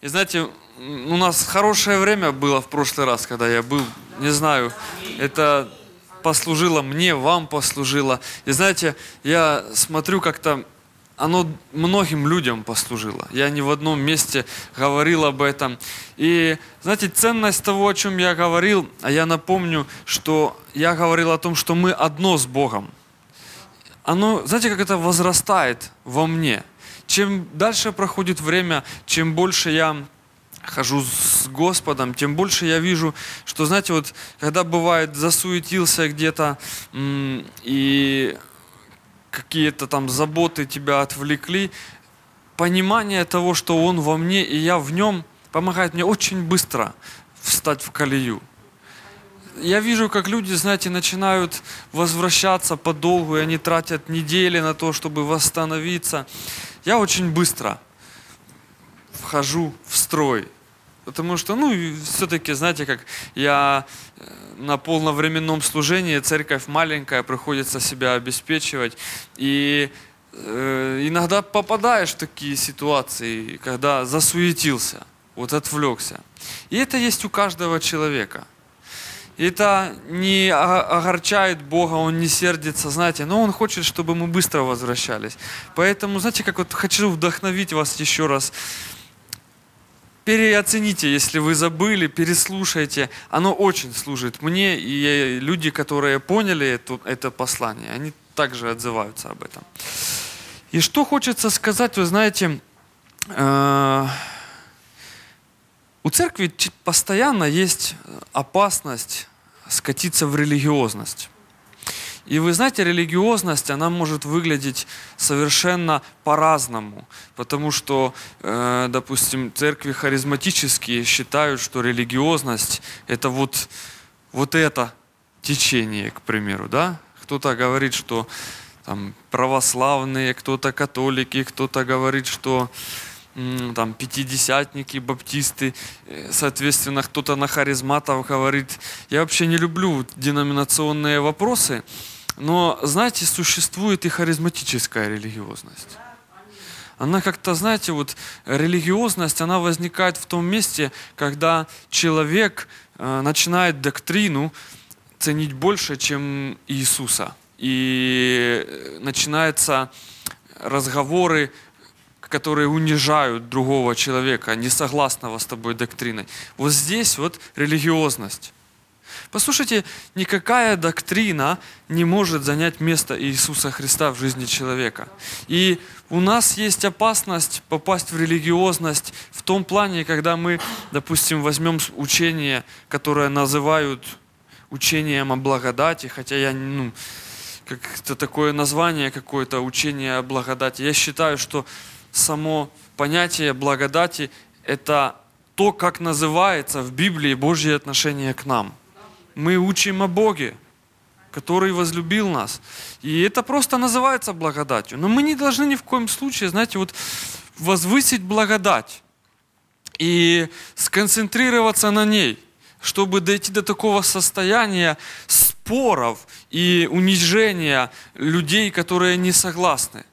И знаете, у нас хорошее время было в прошлый раз, когда я был, не знаю, это послужило мне, вам послужило. И знаете, я смотрю как-то, оно многим людям послужило. Я не в одном месте говорил об этом. И знаете, ценность того, о чем я говорил, а я напомню, что я говорил о том, что мы одно с Богом. Оно, знаете, как это возрастает во мне. Чем дальше проходит время, чем больше я хожу с Господом, тем больше я вижу, что, знаете, вот когда бывает засуетился где-то и какие-то там заботы тебя отвлекли, понимание того, что Он во мне и я в Нем, помогает мне очень быстро встать в колею. Я вижу, как люди, знаете, начинают возвращаться подолгу, и они тратят недели на то, чтобы восстановиться. Я очень быстро вхожу в строй. Потому что, ну, все-таки, знаете, как я э, на полновременном служении, церковь маленькая, приходится себя обеспечивать. И э, иногда попадаешь в такие ситуации, когда засуетился, вот отвлекся. И это есть у каждого человека. Это не огорчает Бога, Он не сердится, знаете, но Он хочет, чтобы мы быстро возвращались. Поэтому, знаете, как вот хочу вдохновить вас еще раз переоцените, если вы забыли, переслушайте. Оно очень служит мне, и люди, которые поняли это, это послание, они также отзываются об этом. И что хочется сказать, вы знаете, э, у церкви постоянно есть опасность скатиться в религиозность. И вы знаете, религиозность, она может выглядеть совершенно по-разному, потому что, э, допустим, церкви харизматические считают, что религиозность – это вот, вот это течение, к примеру, да? Кто-то говорит, что там, православные, кто-то католики, кто-то говорит, что там пятидесятники, баптисты, э, соответственно, кто-то на харизматов говорит. Я вообще не люблю деноминационные вопросы, но, знаете, существует и харизматическая религиозность. Она как-то, знаете, вот религиозность, она возникает в том месте, когда человек э, начинает доктрину ценить больше, чем Иисуса. И э, начинаются разговоры, которые унижают другого человека, не согласного с тобой доктриной. Вот здесь вот религиозность. Послушайте, никакая доктрина не может занять место Иисуса Христа в жизни человека. И у нас есть опасность попасть в религиозность в том плане, когда мы, допустим, возьмем учение, которое называют учением о благодати, хотя я, ну, как это такое название какое-то, учение о благодати. Я считаю, что само понятие благодати – это то, как называется в Библии Божье отношение к нам – мы учим о Боге, который возлюбил нас. И это просто называется благодатью. Но мы не должны ни в коем случае, знаете, вот возвысить благодать и сконцентрироваться на ней, чтобы дойти до такого состояния споров и унижения людей, которые не согласны.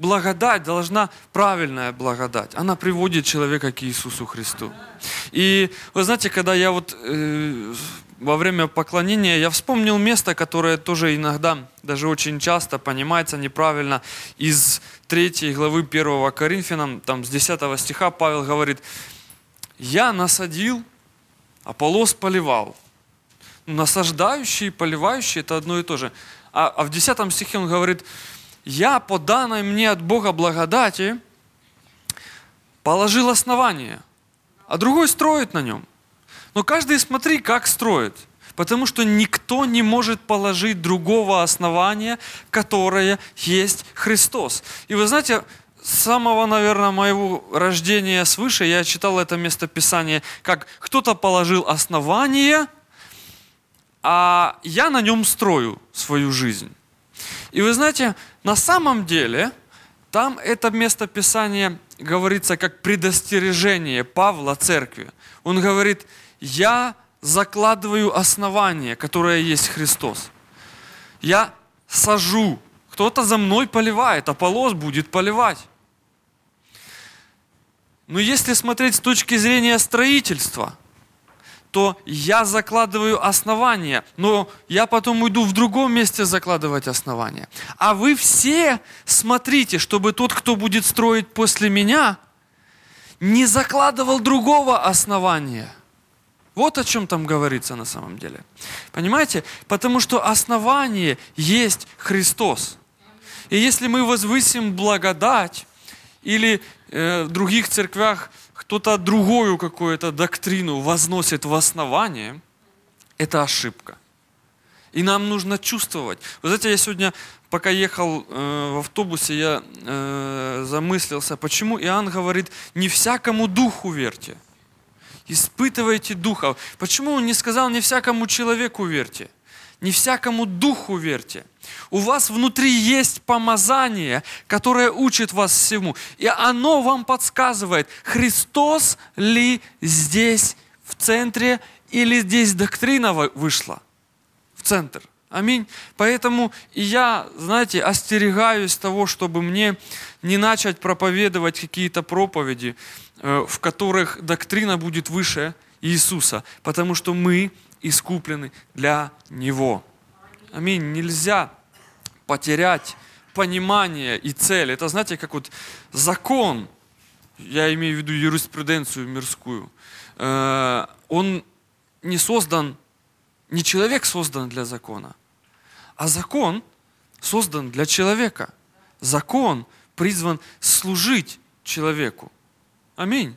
Благодать должна, правильная благодать, она приводит человека к Иисусу Христу. И вы знаете, когда я вот э, во время поклонения я вспомнил место, которое тоже иногда, даже очень часто понимается неправильно. Из 3 главы 1 Коринфянам, там с 10 стиха Павел говорит, «Я насадил, Аполлос поливал». Насаждающий и поливающий – это одно и то же. А, а в 10 стихе он говорит, «Я по данной мне от Бога благодати положил основание, а другой строит на нем». Но каждый смотри, как строит. Потому что никто не может положить другого основания, которое есть Христос. И вы знаете, с самого, наверное, моего рождения свыше я читал это местописание, как кто-то положил основание, а я на нем строю свою жизнь. И вы знаете, на самом деле, там это местописание говорится как предостережение Павла церкви. Он говорит, я закладываю основание, которое есть Христос. Я сажу. Кто-то за мной поливает, Аполлос будет поливать. Но если смотреть с точки зрения строительства, то я закладываю основания, но я потом уйду в другом месте закладывать основания. А вы все смотрите, чтобы тот, кто будет строить после меня, не закладывал другого основания. Вот о чем там говорится на самом деле. Понимаете? Потому что основание есть Христос. И если мы возвысим благодать, или э, в других церквях кто-то другую какую-то доктрину возносит в основание, это ошибка. И нам нужно чувствовать. Вы знаете, я сегодня, пока ехал э, в автобусе, я э, замыслился, почему Иоанн говорит, не всякому духу верьте. Испытывайте духа. Почему он не сказал, не всякому человеку верьте? Не всякому духу верьте. У вас внутри есть помазание, которое учит вас всему. И оно вам подсказывает, Христос ли здесь в центре или здесь доктрина вышла в центр. Аминь. Поэтому я, знаете, остерегаюсь того, чтобы мне не начать проповедовать какие-то проповеди, э, в которых доктрина будет выше Иисуса, потому что мы искуплены для Него. Аминь. Нельзя потерять понимание и цель. Это, знаете, как вот закон, я имею в виду юриспруденцию мирскую, э, он не создан, не человек создан для закона, а закон создан для человека. Закон призван служить человеку. Аминь.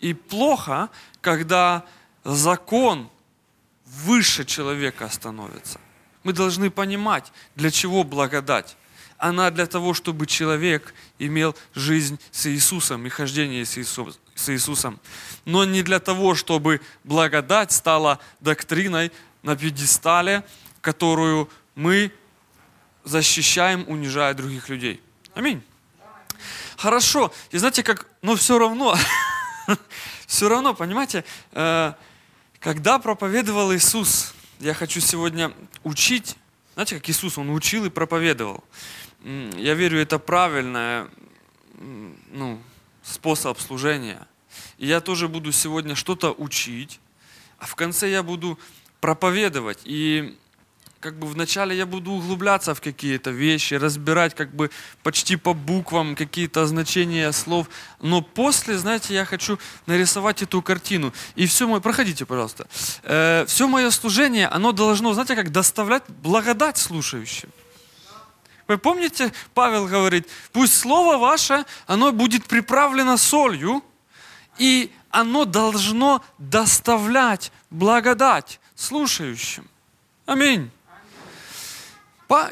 И плохо, когда закон выше человека становится. Мы должны понимать, для чего благодать. Она для того, чтобы человек имел жизнь с Иисусом и хождение с, Иисусом. Но не для того, чтобы благодать стала доктриной на пьедестале, которую мы защищаем, унижая других людей. Аминь. Хорошо. И знаете, как, но все равно, все равно, понимаете, э, когда проповедовал Иисус, я хочу сегодня учить, знаете, как Иисус, Он учил и проповедовал. Я верю, это правильный ну, способ служения. И я тоже буду сегодня что-то учить, а в конце я буду проповедовать. И как бы вначале я буду углубляться в какие-то вещи, разбирать как бы почти по буквам какие-то значения слов, но после, знаете, я хочу нарисовать эту картину. И все мое, проходите, пожалуйста, э, все мое служение, оно должно, знаете, как доставлять благодать слушающим. Вы помните, Павел говорит, пусть слово ваше, оно будет приправлено солью, и оно должно доставлять благодать слушающим. Аминь.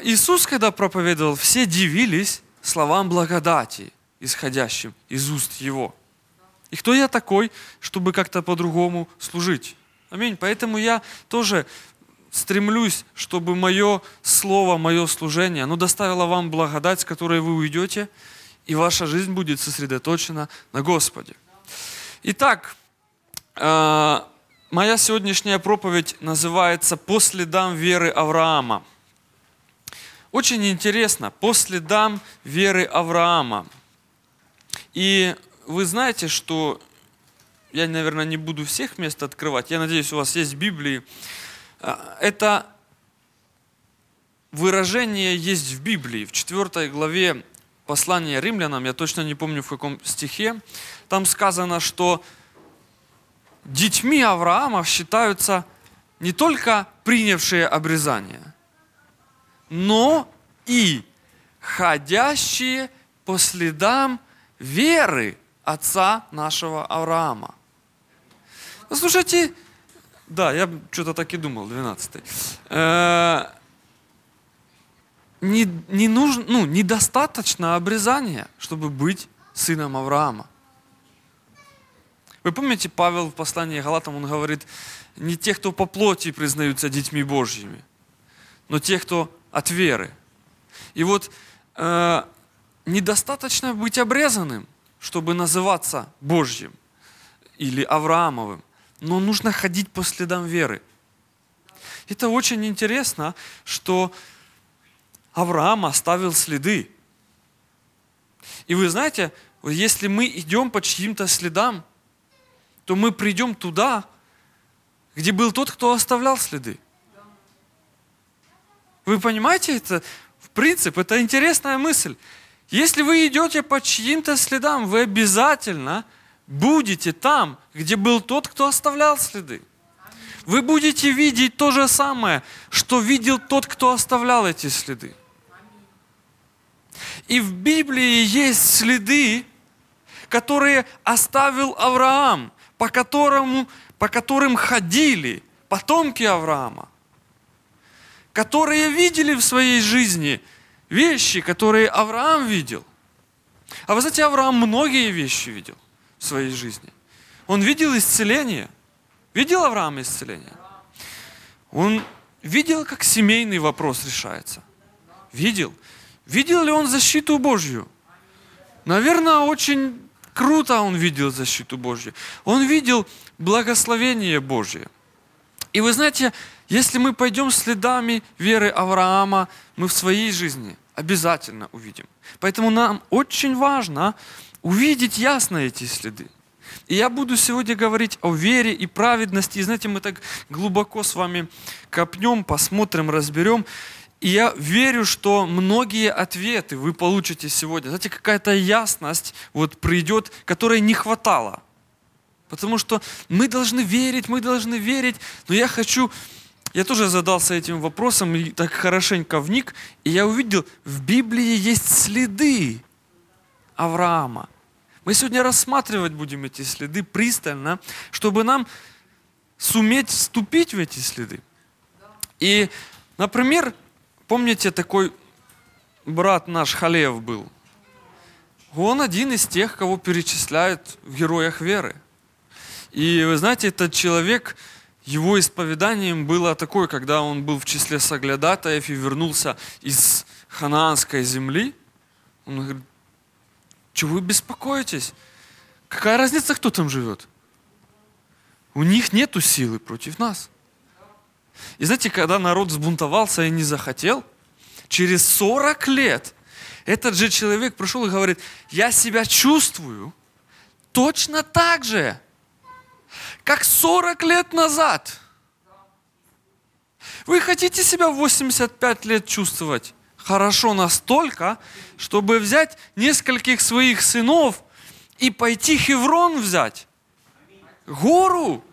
Иисус, когда проповедовал, все дивились словам благодати, исходящим из уст Его. И кто я такой, чтобы как-то по-другому служить? Аминь. Поэтому я тоже стремлюсь, чтобы мое слово, мое служение, оно доставило вам благодать, с которой вы уйдете, и ваша жизнь будет сосредоточена на Господе. Итак, э, моя сегодняшняя проповедь называется «По следам веры Авраама». Очень интересно, по следам веры Авраама. И вы знаете, что я, наверное, не буду всех мест открывать. Я надеюсь, у вас есть Библии. А, это выражение есть в Библии, в 4 главе послания римлянам, я точно не помню в каком стихе, там сказано, что детьми Авраама считаются не только принявшие обрезание, но и ходящие по следам веры отца нашего Авраама. Послушайте, да, я что-то так и думал, 12 э, не, не нужно, ну, недостаточно обрезания, чтобы быть сыном Авраама. Вы помните, Павел в послании Галатам, он говорит, не те, кто по плоти признаются детьми Божьими, но те, кто от веры. И вот э, недостаточно быть обрезанным, чтобы называться Божьим или Авраамовым, но нужно ходить по следам веры. Это очень интересно, что Авраам оставил следы. И вы знаете, если мы идем по чьим-то следам, то мы придем туда, где был тот, кто оставлял следы. Вы понимаете это? В принципе, это интересная мысль. Если вы идете по чьим-то следам, вы обязательно будете там, где был тот, кто оставлял следы. Вы будете видеть то же самое, что видел тот, кто оставлял эти следы. И в Библии есть следы, которые оставил Авраам, по, которому, по которым ходили потомки Авраама, которые видели в своей жизни вещи, которые Авраам видел. А вы знаете, Авраам многие вещи видел в своей жизни. Он видел исцеление. Видел Авраам исцеление? Он видел, как семейный вопрос решается. Видел. Видел ли он защиту Божью? Наверное, очень круто он видел защиту Божью. Он видел благословение Божье. И вы знаете, если мы пойдем следами веры Авраама, мы в своей жизни обязательно увидим. Поэтому нам очень важно увидеть ясно эти следы. И я буду сегодня говорить о вере и праведности. И знаете, мы так глубоко с вами копнем, посмотрим, разберем. И я верю, что многие ответы вы получите сегодня. Знаете, какая-то ясность вот придет, которой не хватало. Потому что мы должны верить, мы должны верить. Но я хочу, я тоже задался этим вопросом и так хорошенько вник, и я увидел, в Библии есть следы Авраама. Мы сегодня рассматривать будем эти следы пристально, чтобы нам суметь вступить в эти следы. И, например, Помните, такой брат наш Халев был? Он один из тех, кого перечисляют в героях веры. И вы знаете, этот человек, его исповеданием было такое, когда он был в числе соглядатаев и вернулся из ханаанской земли. Он говорит, что вы беспокоитесь? Какая разница, кто там живет? У них нету силы против нас. И знаете, когда народ взбунтовался и не захотел, через 40 лет этот же человек пришел и говорит, я себя чувствую точно так же, как 40 лет назад. Вы хотите себя в 85 лет чувствовать хорошо настолько, чтобы взять нескольких своих сынов и пойти Хеврон взять? Гору?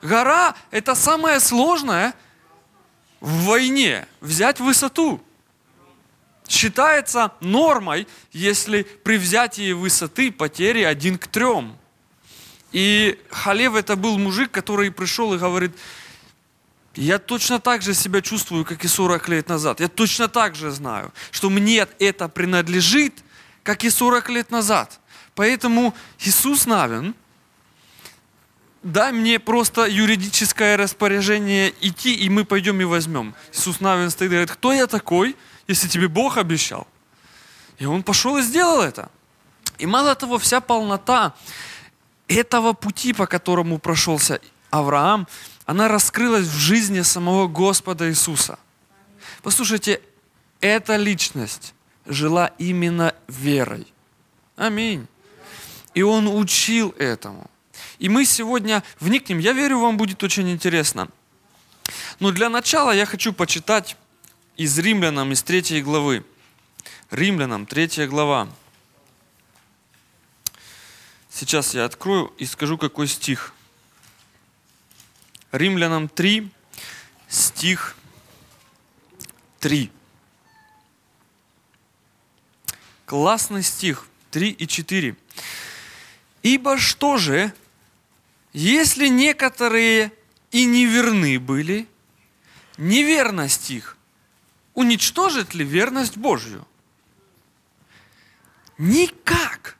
Гора – это самое сложное в войне – взять высоту. Считается нормой, если при взятии высоты потери один к трем. И Халев это был мужик, который пришел и говорит, я точно так же себя чувствую, как и 40 лет назад. Я точно так же знаю, что мне это принадлежит, как и 40 лет назад. Поэтому Иисус Навин – дай мне просто юридическое распоряжение идти, и мы пойдем и возьмем. Иисус Навин стоит и говорит, кто я такой, если тебе Бог обещал? И он пошел и сделал это. И мало того, вся полнота этого пути, по которому прошелся Авраам, она раскрылась в жизни самого Господа Иисуса. Послушайте, эта личность жила именно верой. Аминь. И он учил этому. И мы сегодня вникнем. Я верю, вам будет очень интересно. Но для начала я хочу почитать из Римлянам, из третьей главы. Римлянам, третья глава. Сейчас я открою и скажу, какой стих. Римлянам 3, стих 3. Классный стих, 3 и 4. «Ибо что же, если некоторые и неверны были, неверность их уничтожит ли верность Божью? Никак.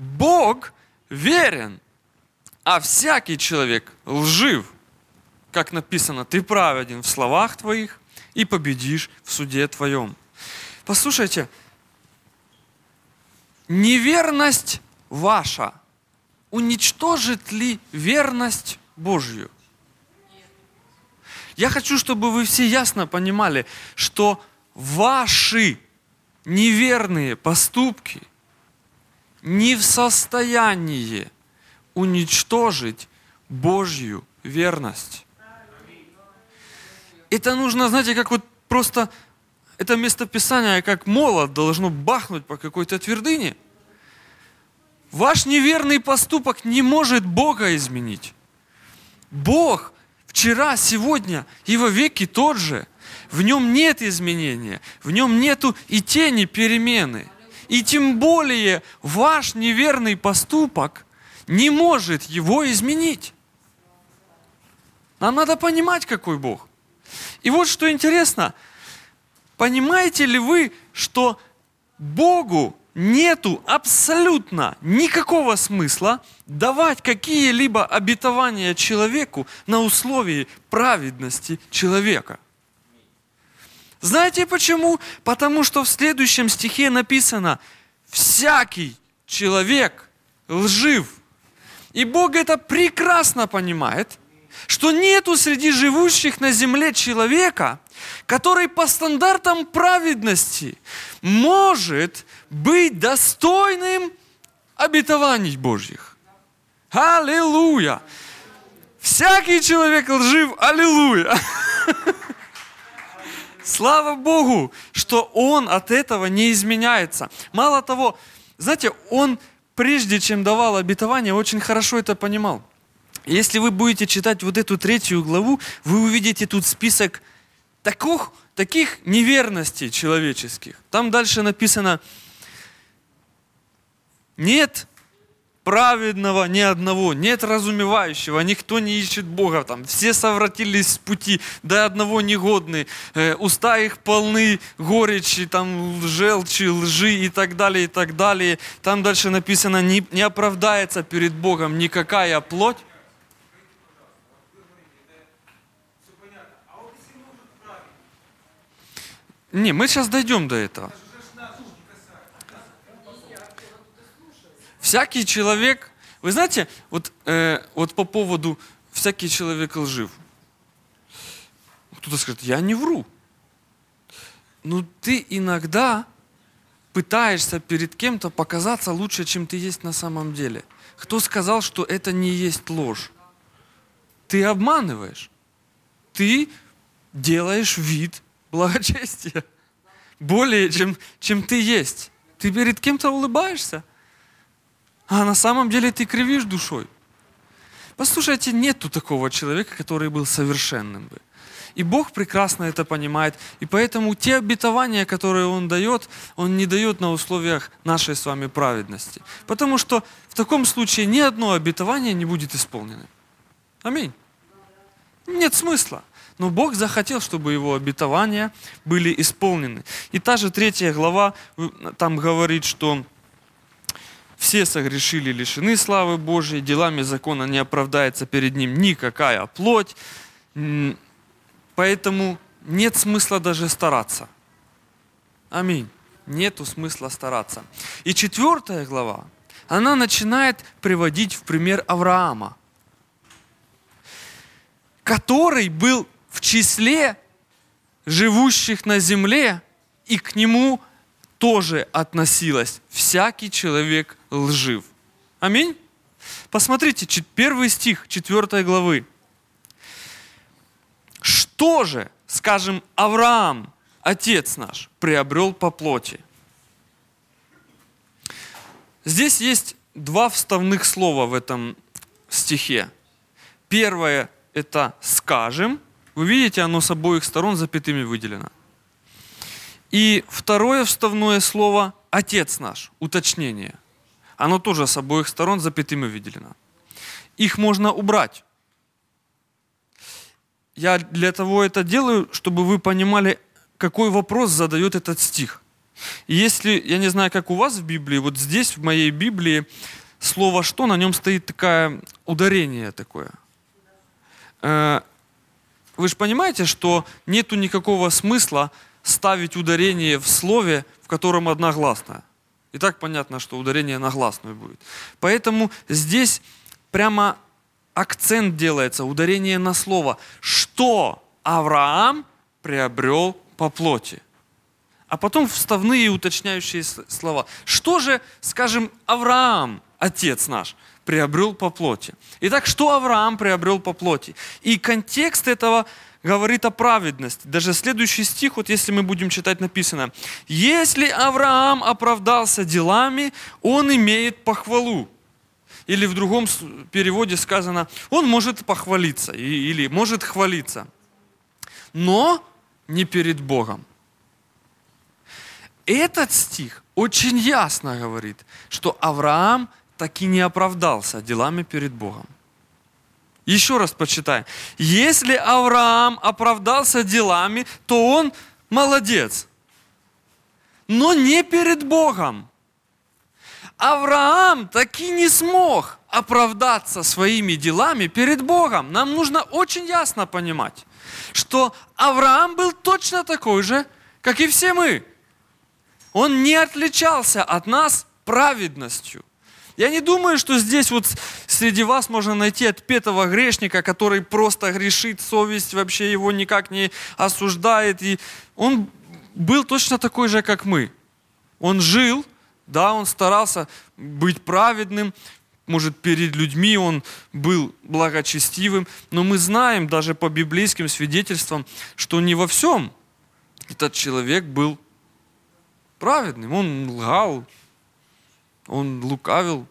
Бог верен, а всякий человек лжив. Как написано, ты праведен в словах твоих и победишь в суде твоем. Послушайте, неверность ваша уничтожит ли верность Божью? Я хочу, чтобы вы все ясно понимали, что ваши неверные поступки не в состоянии уничтожить Божью верность. Это нужно, знаете, как вот просто это местописание, как молот, должно бахнуть по какой-то твердыне. Ваш неверный поступок не может Бога изменить. Бог вчера, сегодня и во веки тот же. В нем нет изменения, в нем нету и тени перемены. И тем более ваш неверный поступок не может его изменить. Нам надо понимать, какой Бог. И вот что интересно, понимаете ли вы, что Богу нету абсолютно никакого смысла давать какие-либо обетования человеку на условии праведности человека. Знаете почему? Потому что в следующем стихе написано, всякий человек лжив. И Бог это прекрасно понимает – что нету среди живущих на земле человека, который по стандартам праведности может быть достойным обетований Божьих. Аллилуйя! Всякий человек лжив, аллилуйя! Слава Богу, что он от этого не изменяется. Мало того, знаете, он прежде чем давал обетование, очень хорошо это понимал. Если вы будете читать вот эту третью главу, вы увидите тут список таких, таких неверностей человеческих. Там дальше написано, нет праведного ни одного, нет разумевающего, никто не ищет Бога, там все совратились с пути, до одного негодны, э, уста их полны горечи, там желчи, лжи и так далее, и так далее. Там дальше написано, не, не оправдается перед Богом никакая плоть, Не, мы сейчас дойдем до этого. Всякий человек, вы знаете, вот, э, вот по поводу всякий человек лжив. Кто-то скажет, я не вру. Но ты иногда пытаешься перед кем-то показаться лучше, чем ты есть на самом деле. Кто сказал, что это не есть ложь? Ты обманываешь. Ты делаешь вид, благочестия. Более, чем, чем ты есть. Ты перед кем-то улыбаешься, а на самом деле ты кривишь душой. Послушайте, нету такого человека, который был совершенным бы. И Бог прекрасно это понимает. И поэтому те обетования, которые Он дает, Он не дает на условиях нашей с вами праведности. Потому что в таком случае ни одно обетование не будет исполнено. Аминь. Нет смысла. Но Бог захотел, чтобы его обетования были исполнены. И та же третья глава там говорит, что все согрешили, лишены славы Божьей, делами закона не оправдается перед ним никакая плоть. Поэтому нет смысла даже стараться. Аминь. Нету смысла стараться. И четвертая глава, она начинает приводить в пример Авраама, который был в числе живущих на земле, и к нему тоже относилось всякий человек лжив. Аминь. Посмотрите, первый стих 4 главы. Что же, скажем, Авраам, отец наш, приобрел по плоти? Здесь есть два вставных слова в этом стихе. Первое – это «скажем», вы видите, оно с обоих сторон запятыми выделено. И второе вставное слово «Отец наш», уточнение. Оно тоже с обоих сторон запятыми выделено. Их можно убрать. Я для того это делаю, чтобы вы понимали, какой вопрос задает этот стих. Если, я не знаю, как у вас в Библии, вот здесь, в моей Библии, слово «что», на нем стоит такое ударение такое. Э, вы же понимаете, что нету никакого смысла ставить ударение в слове, в котором одна гласная. И так понятно, что ударение на гласную будет. Поэтому здесь прямо акцент делается, ударение на слово. Что Авраам приобрел по плоти? а потом вставные уточняющие слова. Что же, скажем, Авраам, отец наш, приобрел по плоти? Итак, что Авраам приобрел по плоти? И контекст этого говорит о праведности. Даже следующий стих, вот если мы будем читать, написано, «Если Авраам оправдался делами, он имеет похвалу». Или в другом переводе сказано, он может похвалиться или может хвалиться. Но не перед Богом. Этот стих очень ясно говорит, что Авраам таки не оправдался делами перед Богом. Еще раз почитаем. Если Авраам оправдался делами, то он молодец. Но не перед Богом. Авраам таки не смог оправдаться своими делами перед Богом. Нам нужно очень ясно понимать, что Авраам был точно такой же, как и все мы. Он не отличался от нас праведностью. Я не думаю, что здесь вот среди вас можно найти отпетого грешника, который просто грешит, совесть вообще его никак не осуждает. И он был точно такой же, как мы. Он жил, да, он старался быть праведным, может, перед людьми он был благочестивым, но мы знаем даже по библейским свидетельствам, что не во всем этот человек был праведным. Он лгал, он лукавил.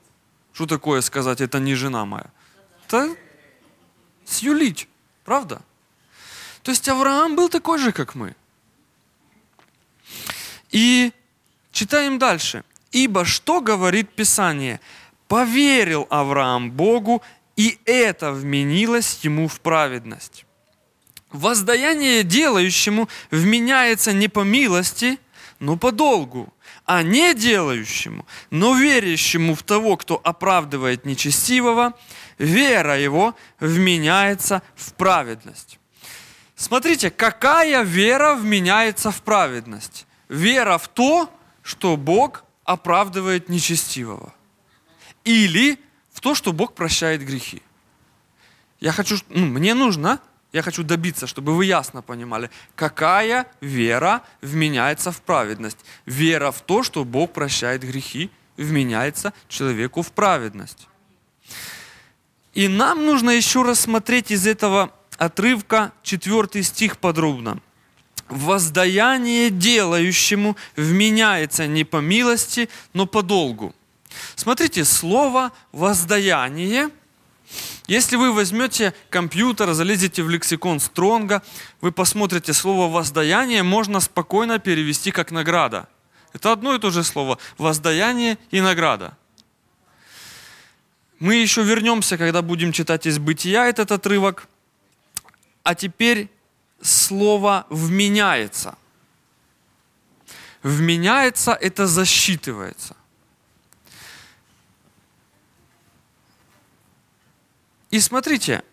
Что такое сказать, это не жена моя? Это сюлить, правда? То есть Авраам был такой же, как мы. И читаем дальше. Ибо что говорит Писание? Поверил Авраам Богу, и это вменилось ему в праведность. Воздаяние делающему вменяется не по милости, но по долгу а не делающему, но верящему в того, кто оправдывает нечестивого, вера его вменяется в праведность. Смотрите, какая вера вменяется в праведность? Вера в то, что Бог оправдывает нечестивого. Или в то, что Бог прощает грехи. Я хочу, ну, мне нужно я хочу добиться, чтобы вы ясно понимали, какая вера вменяется в праведность. Вера в то, что Бог прощает грехи, вменяется человеку в праведность. И нам нужно еще раз смотреть из этого отрывка четвертый стих подробно. Воздаяние делающему вменяется не по милости, но по долгу. Смотрите, слово воздаяние – если вы возьмете компьютер, залезете в лексикон Стронга, вы посмотрите слово «воздаяние», можно спокойно перевести как «награда». Это одно и то же слово – воздаяние и награда. Мы еще вернемся, когда будем читать из «Бытия» этот отрывок. А теперь слово «вменяется». «Вменяется» – это засчитывается. И смотрите,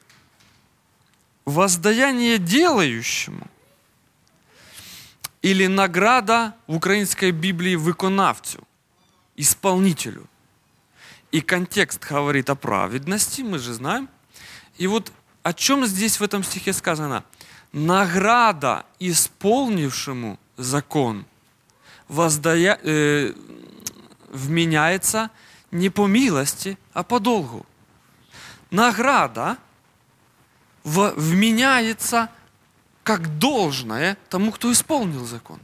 воздаяние делающему или награда в украинской Библии виконавцю, исполнителю. И контекст говорит о праведности, мы же знаем. И вот о чем здесь в этом стихе сказано? Награда исполнившему закон воздая, э, вменяется не по милости, а по долгу награда вменяется как должное тому, кто исполнил закон.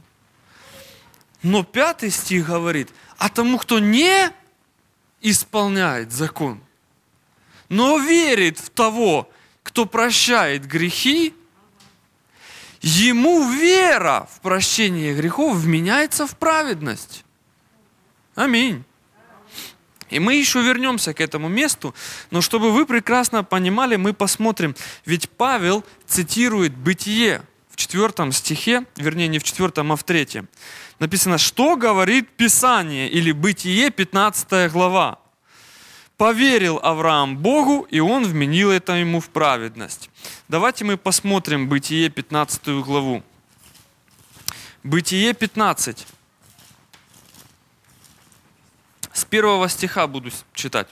Но пятый стих говорит, а тому, кто не исполняет закон, но верит в того, кто прощает грехи, ему вера в прощение грехов вменяется в праведность. Аминь. И мы еще вернемся к этому месту, но чтобы вы прекрасно понимали, мы посмотрим, ведь Павел цитирует «Бытие» в четвертом стихе, вернее не в четвертом, а в третьем. Написано, что говорит Писание или Бытие, 15 глава. Поверил Авраам Богу, и он вменил это ему в праведность. Давайте мы посмотрим Бытие 15 главу. Бытие 15. С первого стиха буду читать.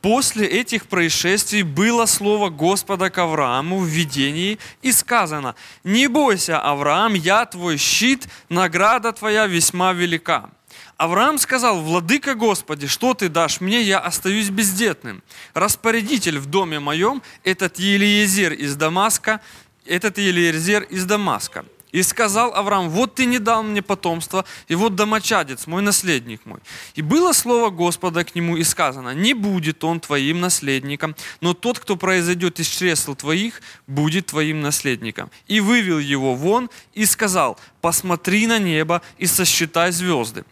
После этих происшествий было слово Господа к Аврааму в видении и сказано, «Не бойся, Авраам, я твой щит, награда твоя весьма велика». Авраам сказал, «Владыка Господи, что ты дашь мне, я остаюсь бездетным. Распорядитель в доме моем, этот Елиезер из Дамаска, этот Елиезер из Дамаска». И сказал Авраам, вот ты не дал мне потомство, и вот домочадец, мой наследник мой. И было слово Господа к нему, и сказано, не будет он твоим наследником, но тот, кто произойдет из чресл твоих, будет твоим наследником. И вывел его вон, и сказал, посмотри на небо и сосчитай звезды,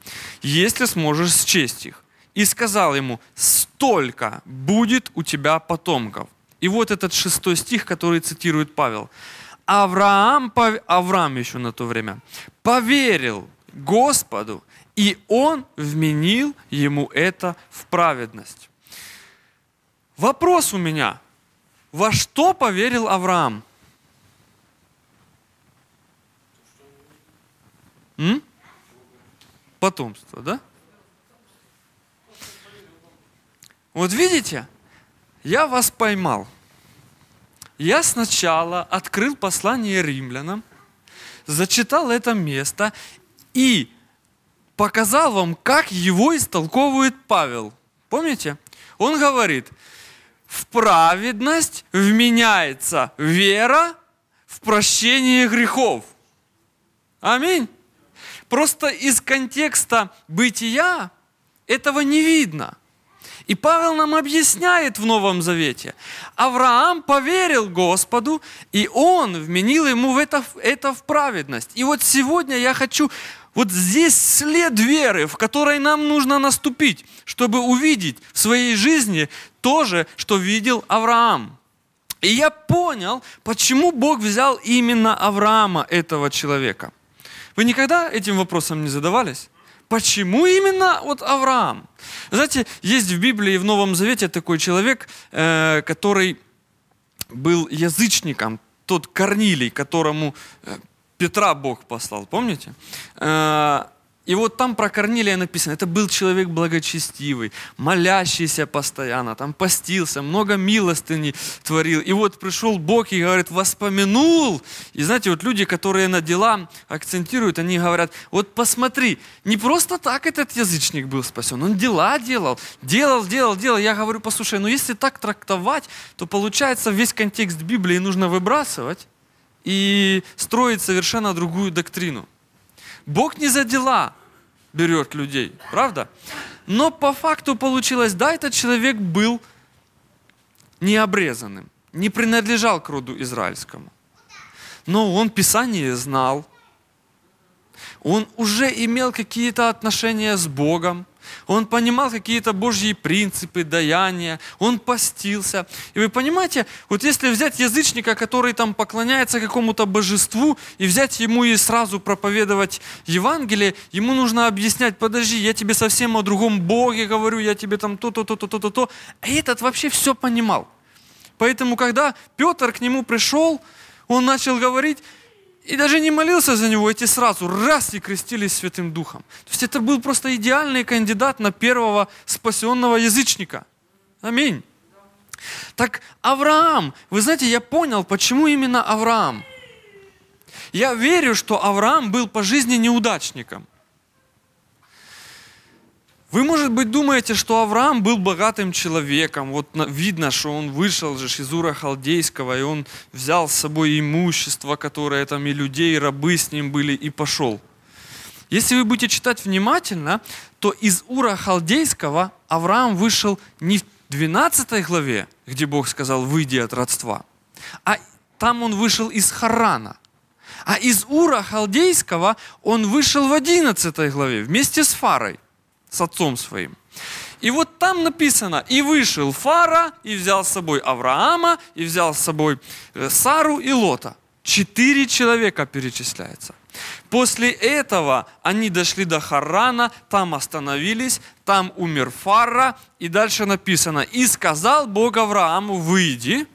если сможешь счесть их. И сказал ему, столько будет у тебя потомков. И вот этот шестой стих, который цитирует Павел. Авраам, Авраам еще на то время, поверил Господу, и он вменил ему это в праведность. Вопрос у меня. Во что поверил Авраам? М? Потомство, да? Вот видите, я вас поймал я сначала открыл послание римлянам, зачитал это место и показал вам, как его истолковывает Павел. Помните? Он говорит, в праведность вменяется вера в прощение грехов. Аминь. Просто из контекста бытия этого не видно – и Павел нам объясняет в Новом Завете. Авраам поверил Господу, и он вменил ему в это, это в праведность. И вот сегодня я хочу вот здесь след веры, в которой нам нужно наступить, чтобы увидеть в своей жизни то же, что видел Авраам. И я понял, почему Бог взял именно Авраама, этого человека. Вы никогда этим вопросом не задавались? Почему именно вот Авраам? Знаете, есть в Библии, в Новом Завете такой человек, э, который был язычником, тот Корнилий, которому э, Петра Бог послал, помните? Э, и вот там про Корнилия написано, это был человек благочестивый, молящийся постоянно, там постился, много милостыни творил. И вот пришел Бог и говорит, воспомянул. И знаете, вот люди, которые на дела акцентируют, они говорят, вот посмотри, не просто так этот язычник был спасен, он дела делал, делал, делал, делал. Я говорю, послушай, ну если так трактовать, то получается весь контекст Библии нужно выбрасывать и строить совершенно другую доктрину. Бог не за дела берет людей, правда? Но по факту получилось, да, этот человек был необрезанным, не принадлежал к роду израильскому. Но он Писание знал, он уже имел какие-то отношения с Богом, он понимал какие-то Божьи принципы, даяния, он постился. И вы понимаете, вот если взять язычника, который там поклоняется какому-то божеству, и взять ему и сразу проповедовать Евангелие, ему нужно объяснять, подожди, я тебе совсем о другом Боге говорю, я тебе там то-то, то-то, то-то, то. А этот вообще все понимал. Поэтому, когда Петр к нему пришел, он начал говорить, и даже не молился за него, эти сразу раз и крестились Святым Духом. То есть это был просто идеальный кандидат на первого спасенного язычника. Аминь. Так Авраам, вы знаете, я понял, почему именно Авраам. Я верю, что Авраам был по жизни неудачником. Вы, может быть, думаете, что Авраам был богатым человеком. Вот видно, что он вышел же из Ура Халдейского, и он взял с собой имущество, которое там и людей, и рабы с ним были, и пошел. Если вы будете читать внимательно, то из Ура Халдейского Авраам вышел не в 12 главе, где Бог сказал «выйди от родства», а там он вышел из Харана. А из Ура Халдейского он вышел в 11 главе вместе с Фарой с отцом своим. И вот там написано, и вышел Фара, и взял с собой Авраама, и взял с собой э, Сару и Лота. Четыре человека перечисляется. После этого они дошли до Харана, там остановились, там умер Фара, и дальше написано, и сказал Бог Аврааму, выйди,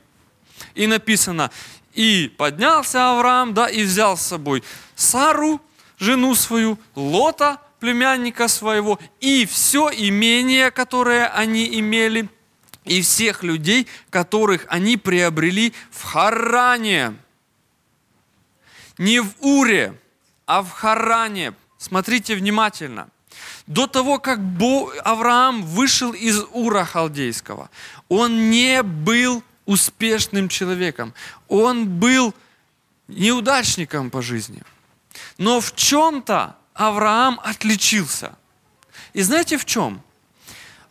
и написано, и поднялся Авраам, да, и взял с собой Сару, жену свою, Лота, племянника своего и все имение, которое они имели, и всех людей, которых они приобрели в Харане. Не в Уре, а в Харане. Смотрите внимательно. До того, как Авраам вышел из Ура Халдейского, он не был успешным человеком. Он был неудачником по жизни. Но в чем-то Авраам отличился. И знаете в чем?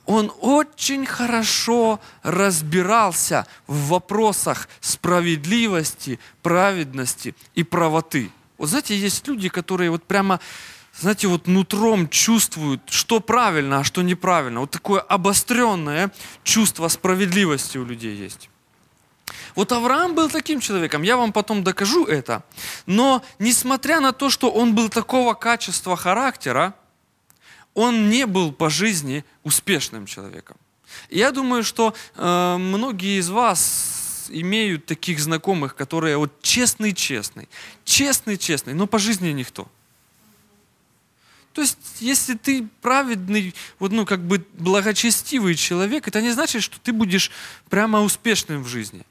Он очень хорошо разбирался в вопросах справедливости, праведности и правоты. Вот знаете, есть люди, которые вот прямо, знаете, вот нутром чувствуют, что правильно, а что неправильно. Вот такое обостренное чувство справедливости у людей есть. Вот Авраам был таким человеком, я вам потом докажу это. Но несмотря на то, что он был такого качества характера, он не был по жизни успешным человеком. я думаю, что э, многие из вас имеют таких знакомых, которые вот честный-честный, честный-честный, но по жизни никто. То есть, если ты праведный, вот, ну, как бы благочестивый человек, это не значит, что ты будешь прямо успешным в жизни.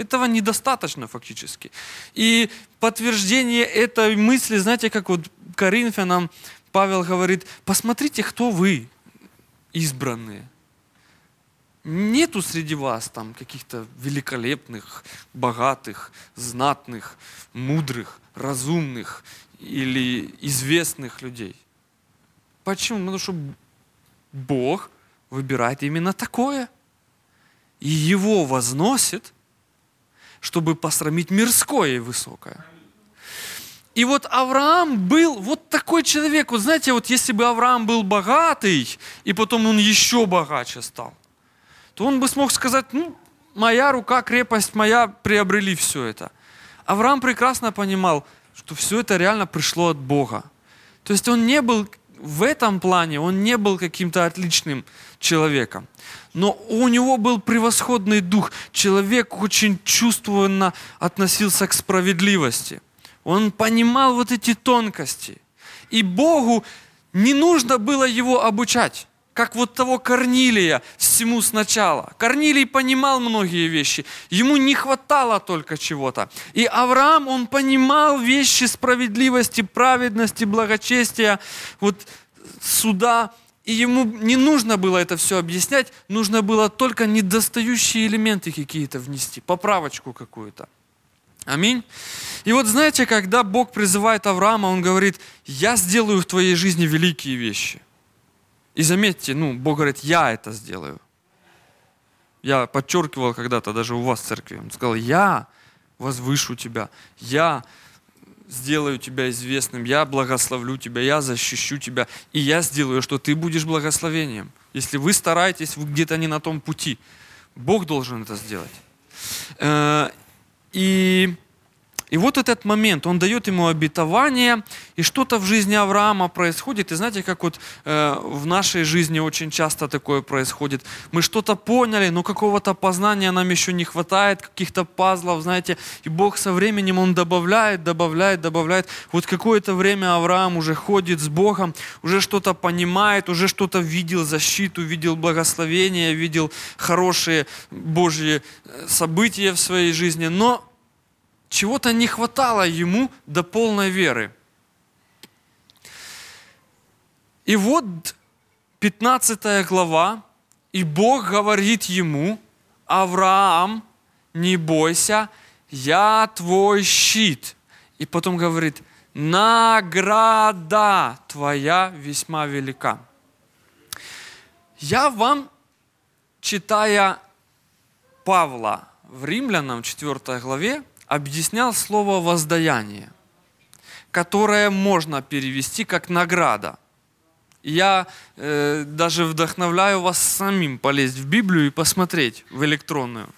Этого недостаточно фактически. И подтверждение этой мысли, знаете, как вот Коринфянам Павел говорит, посмотрите, кто вы, избранные. Нету среди вас там каких-то великолепных, богатых, знатных, мудрых, разумных или известных людей. Почему? Потому что Бог выбирает именно такое. И его возносит – чтобы посрамить мирское и высокое. И вот Авраам был вот такой человек. Вот знаете, вот если бы Авраам был богатый, и потом он еще богаче стал, то он бы смог сказать, ну, моя рука, крепость моя, приобрели все это. Авраам прекрасно понимал, что все это реально пришло от Бога. То есть он не был в этом плане, он не был каким-то отличным человеком но у него был превосходный дух. Человек очень чувствованно относился к справедливости. Он понимал вот эти тонкости. И Богу не нужно было его обучать, как вот того Корнилия всему сначала. Корнилий понимал многие вещи, ему не хватало только чего-то. И Авраам, он понимал вещи справедливости, праведности, благочестия, вот суда, и ему не нужно было это все объяснять, нужно было только недостающие элементы какие-то внести, поправочку какую-то. Аминь. И вот знаете, когда Бог призывает Авраама, Он говорит, я сделаю в твоей жизни великие вещи. И заметьте, ну, Бог говорит, я это сделаю. Я подчеркивал когда-то даже у вас в церкви. Он сказал, я возвышу тебя, я сделаю тебя известным, я благословлю тебя, я защищу тебя, и я сделаю, что ты будешь благословением. Если вы стараетесь, вы где-то не на том пути. Бог должен это сделать. Э, и и вот этот момент, он дает ему обетование, и что-то в жизни Авраама происходит. И знаете, как вот э, в нашей жизни очень часто такое происходит. Мы что-то поняли, но какого-то познания нам еще не хватает, каких-то пазлов, знаете. И Бог со временем, Он добавляет, добавляет, добавляет. Вот какое-то время Авраам уже ходит с Богом, уже что-то понимает, уже что-то видел защиту, видел благословение, видел хорошие Божьи э, события в своей жизни. Но чего-то не хватало ему до полной веры. И вот 15 глава, и Бог говорит ему, Авраам, не бойся, я твой щит. И потом говорит, награда твоя весьма велика. Я вам, читая Павла в Римлянам 4 главе, объяснял слово воздаяние, которое можно перевести как награда. Я э, даже вдохновляю вас самим полезть в Библию и посмотреть в электронную.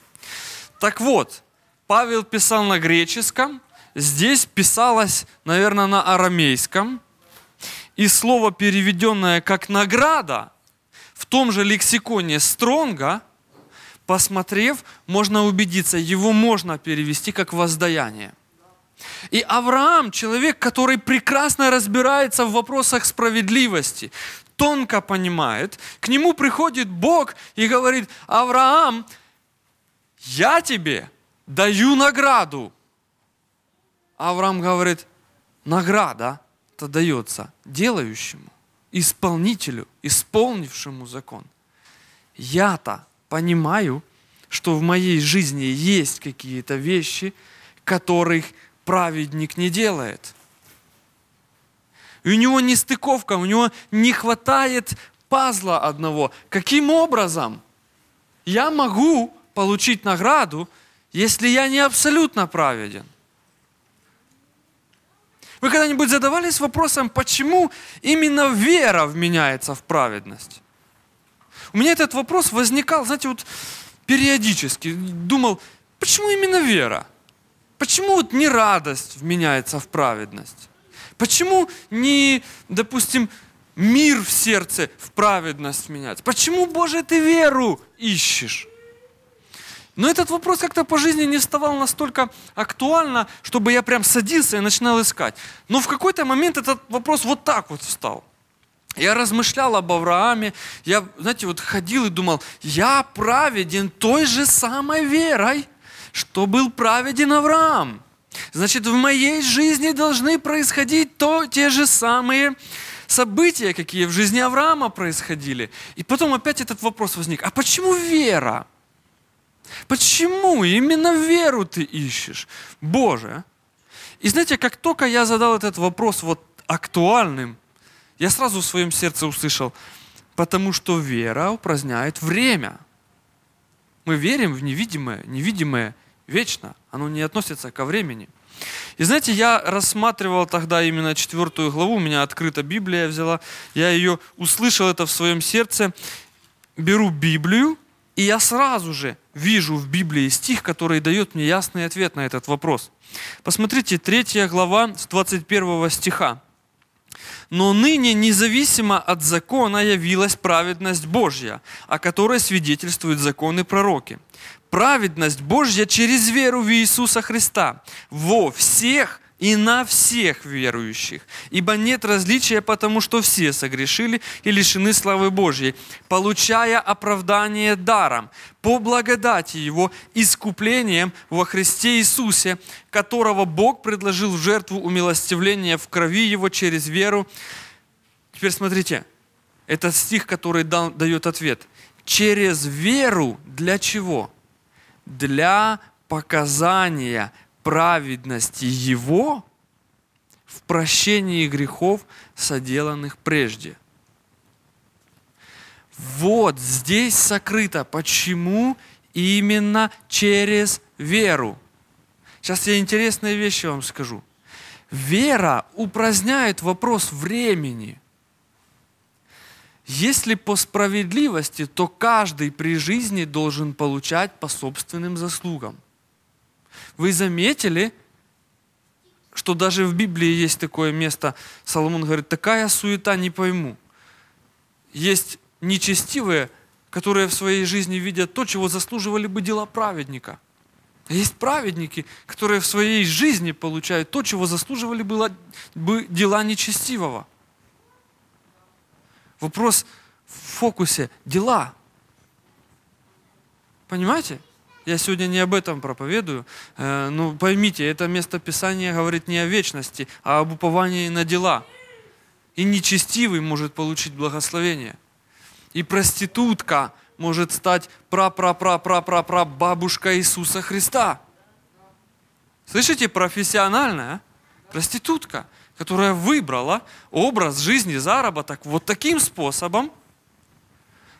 Так вот, Павел писал на греческом, здесь писалось, наверное, на арамейском, и слово, переведенное как награда, в том же лексиконе Стронга – посмотрев, можно убедиться, его можно перевести как воздаяние. И Авраам, человек, который прекрасно разбирается в вопросах справедливости, тонко понимает. К нему приходит Бог и говорит, Авраам, я тебе даю награду. Авраам говорит, награда это дается делающему, исполнителю, исполнившему закон. Я-то понимаю, что в моей жизни есть какие-то вещи, которых праведник не делает. И у него не стыковка, у него не хватает пазла одного. Каким образом я могу получить награду, если я не абсолютно праведен? Вы когда-нибудь задавались вопросом, почему именно вера вменяется в праведность? У меня этот вопрос возникал, знаете, вот периодически. Думал, почему именно вера? Почему вот не радость вменяется в праведность? Почему не, допустим, мир в сердце в праведность менять? Почему, Боже, ты веру ищешь? Но этот вопрос как-то по жизни не вставал настолько актуально, чтобы я прям садился и начинал искать. Но в какой-то момент этот вопрос вот так вот встал. Я размышлял об Аврааме, я, знаете, вот ходил и думал, я праведен той же самой верой, что был праведен Авраам. Значит, в моей жизни должны происходить то, те же самые события, какие в жизни Авраама происходили. И потом опять этот вопрос возник, а почему вера? Почему именно веру ты ищешь? Боже. И знаете, как только я задал этот вопрос вот актуальным, я сразу в своем сердце услышал, потому что вера упраздняет время. Мы верим в невидимое, невидимое вечно, оно не относится ко времени. И знаете, я рассматривал тогда именно четвертую главу, у меня открыта Библия взяла, я ее услышал это в своем сердце, беру Библию, и я сразу же вижу в Библии стих, который дает мне ясный ответ на этот вопрос. Посмотрите, третья глава с 21 стиха. «Но ныне независимо от закона явилась праведность Божья, о которой свидетельствуют законы пророки. Праведность Божья через веру в Иисуса Христа во всех и на всех верующих. Ибо нет различия, потому что все согрешили и лишены славы Божьей, получая оправдание даром, по благодати Его, искуплением во Христе Иисусе, которого Бог предложил в жертву умилостивления в крови Его через веру. Теперь смотрите, этот стих, который дает ответ. Через веру для чего? Для показания праведности Его в прощении грехов, соделанных прежде. Вот здесь сокрыто, почему именно через веру. Сейчас я интересные вещи вам скажу. Вера упраздняет вопрос времени. Если по справедливости, то каждый при жизни должен получать по собственным заслугам. Вы заметили, что даже в Библии есть такое место, Соломон говорит, такая суета не пойму. Есть нечестивые, которые в своей жизни видят то, чего заслуживали бы дела праведника. Есть праведники, которые в своей жизни получают то, чего заслуживали бы дела нечестивого. Вопрос в фокусе – дела. Понимаете? Я сегодня не об этом проповедую. Э, ну, поймите, это место Писания говорит не о вечности, а об уповании на дела. И нечестивый может получить благословение. И проститутка может стать пра-пра-пра-пра-пра-пра бабушка Иисуса Христа. Слышите, профессиональная проститутка, которая выбрала образ жизни, заработок вот таким способом,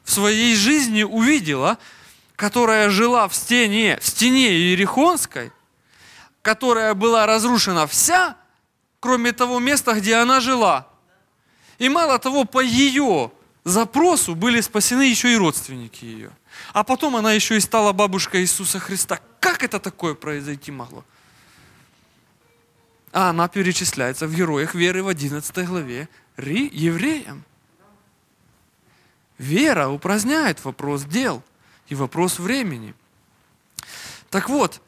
в своей жизни увидела, которая жила в стене, в стене Иерихонской, которая была разрушена вся, кроме того места, где она жила. И мало того, по ее запросу были спасены еще и родственники ее. А потом она еще и стала бабушкой Иисуса Христа. Как это такое произойти могло? А она перечисляется в героях веры в 11 главе Ри, евреям. Вера упраздняет вопрос дел – и вопрос времени. Так вот,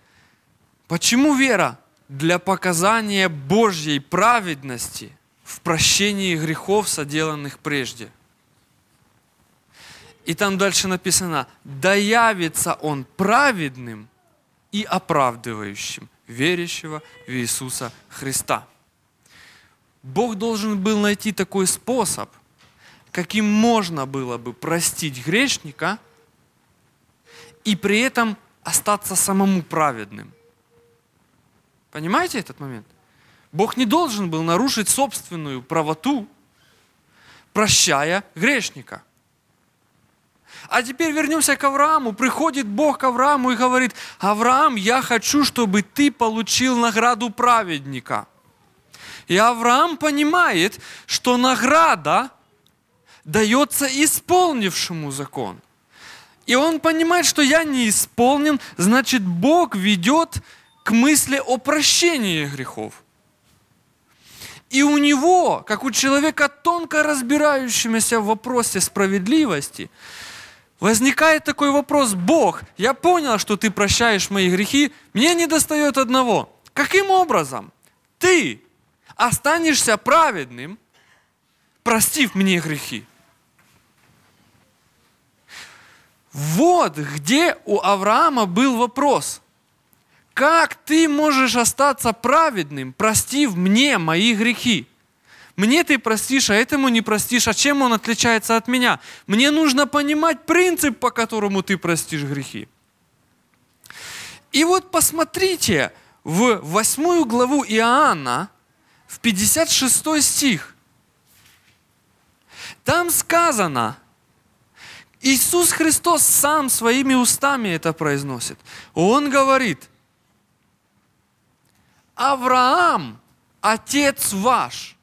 почему вера? Для показания Божьей праведности в прощении грехов, соделанных прежде. И там дальше написано, да явится он праведным и оправдывающим верящего в Иисуса Христа. Бог должен был найти такой способ, каким можно было бы простить грешника и при этом остаться самому праведным. Понимаете этот момент? Бог не должен был нарушить собственную правоту, прощая грешника. А теперь вернемся к Аврааму. Приходит Бог к Аврааму и говорит, Авраам, я хочу, чтобы ты получил награду праведника. И Авраам понимает, что награда дается исполнившему закон. И он понимает, что я не исполнен, значит Бог ведет к мысли о прощении грехов. И у него, как у человека тонко разбирающегося в вопросе справедливости, возникает такой вопрос, Бог, я понял, что ты прощаешь мои грехи, мне не достает одного. Каким образом ты останешься праведным, простив мне грехи? Вот где у Авраама был вопрос. Как ты можешь остаться праведным, простив мне мои грехи? Мне ты простишь, а этому не простишь. А чем он отличается от меня? Мне нужно понимать принцип, по которому ты простишь грехи. И вот посмотрите в восьмую главу Иоанна, в 56 стих. Там сказано, Иисус Христос сам своими устами это произносит. Он говорит, Авраам, отец ваш,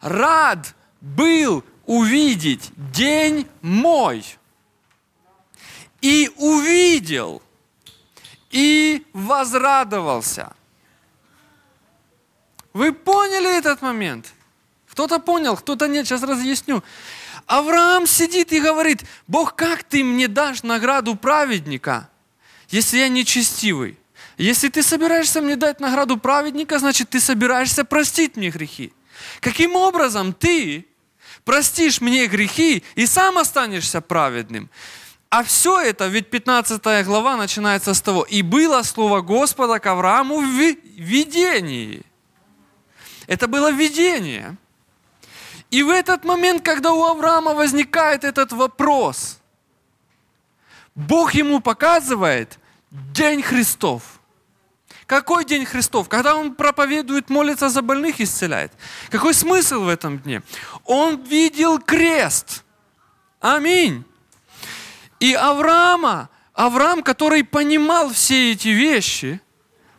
рад был увидеть день мой. И увидел, и возрадовался. Вы поняли этот момент? Кто-то понял, кто-то нет, сейчас разъясню. Авраам сидит и говорит, Бог, как ты мне дашь награду праведника, если я нечестивый? Если ты собираешься мне дать награду праведника, значит, ты собираешься простить мне грехи. Каким образом ты простишь мне грехи и сам останешься праведным? А все это, ведь 15 глава начинается с того, «И было слово Господа к Аврааму в видении». Это было видение. И в этот момент, когда у Авраама возникает этот вопрос, Бог ему показывает День Христов – какой день Христов? Когда он проповедует, молится за больных, исцеляет. Какой смысл в этом дне? Он видел крест. Аминь. И Авраама, Авраам, который понимал все эти вещи,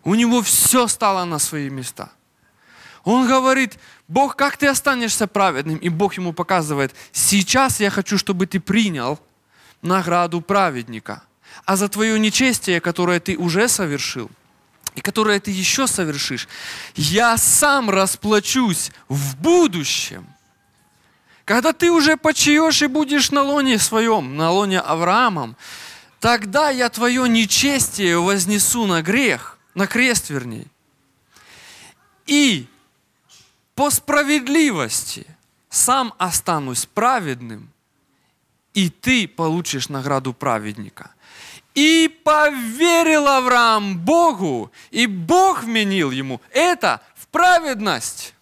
у него все стало на свои места. Он говорит, Бог, как ты останешься праведным? И Бог ему показывает, сейчас я хочу, чтобы ты принял награду праведника. А за твое нечестие, которое ты уже совершил – и которое ты еще совершишь, я сам расплачусь в будущем. Когда ты уже почаешь и будешь на лоне своем, на лоне Авраамом, тогда я твое нечестие вознесу на грех, на крест вернее. И по справедливости сам останусь праведным, и ты получишь награду праведника. И поверил Авраам Богу, и Бог вменил ему это в праведность.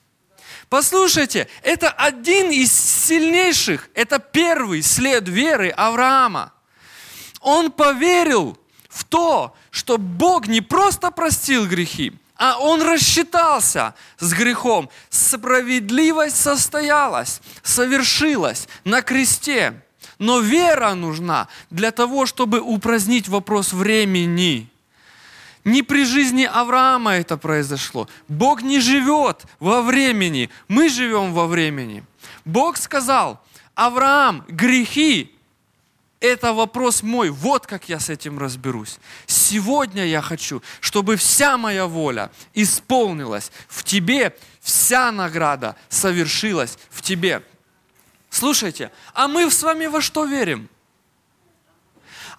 Послушайте, это один из сильнейших, это первый след веры Авраама. Он поверил в то, что Бог не просто простил грехи, а он рассчитался с грехом. Справедливость состоялась, совершилась на кресте. Но вера нужна для того, чтобы упразднить вопрос времени. Не при жизни Авраама это произошло. Бог не живет во времени, мы живем во времени. Бог сказал, Авраам, грехи – это вопрос мой, вот как я с этим разберусь. Сегодня я хочу, чтобы вся моя воля исполнилась в тебе, вся награда совершилась в тебе. Слушайте, а мы с вами во что верим?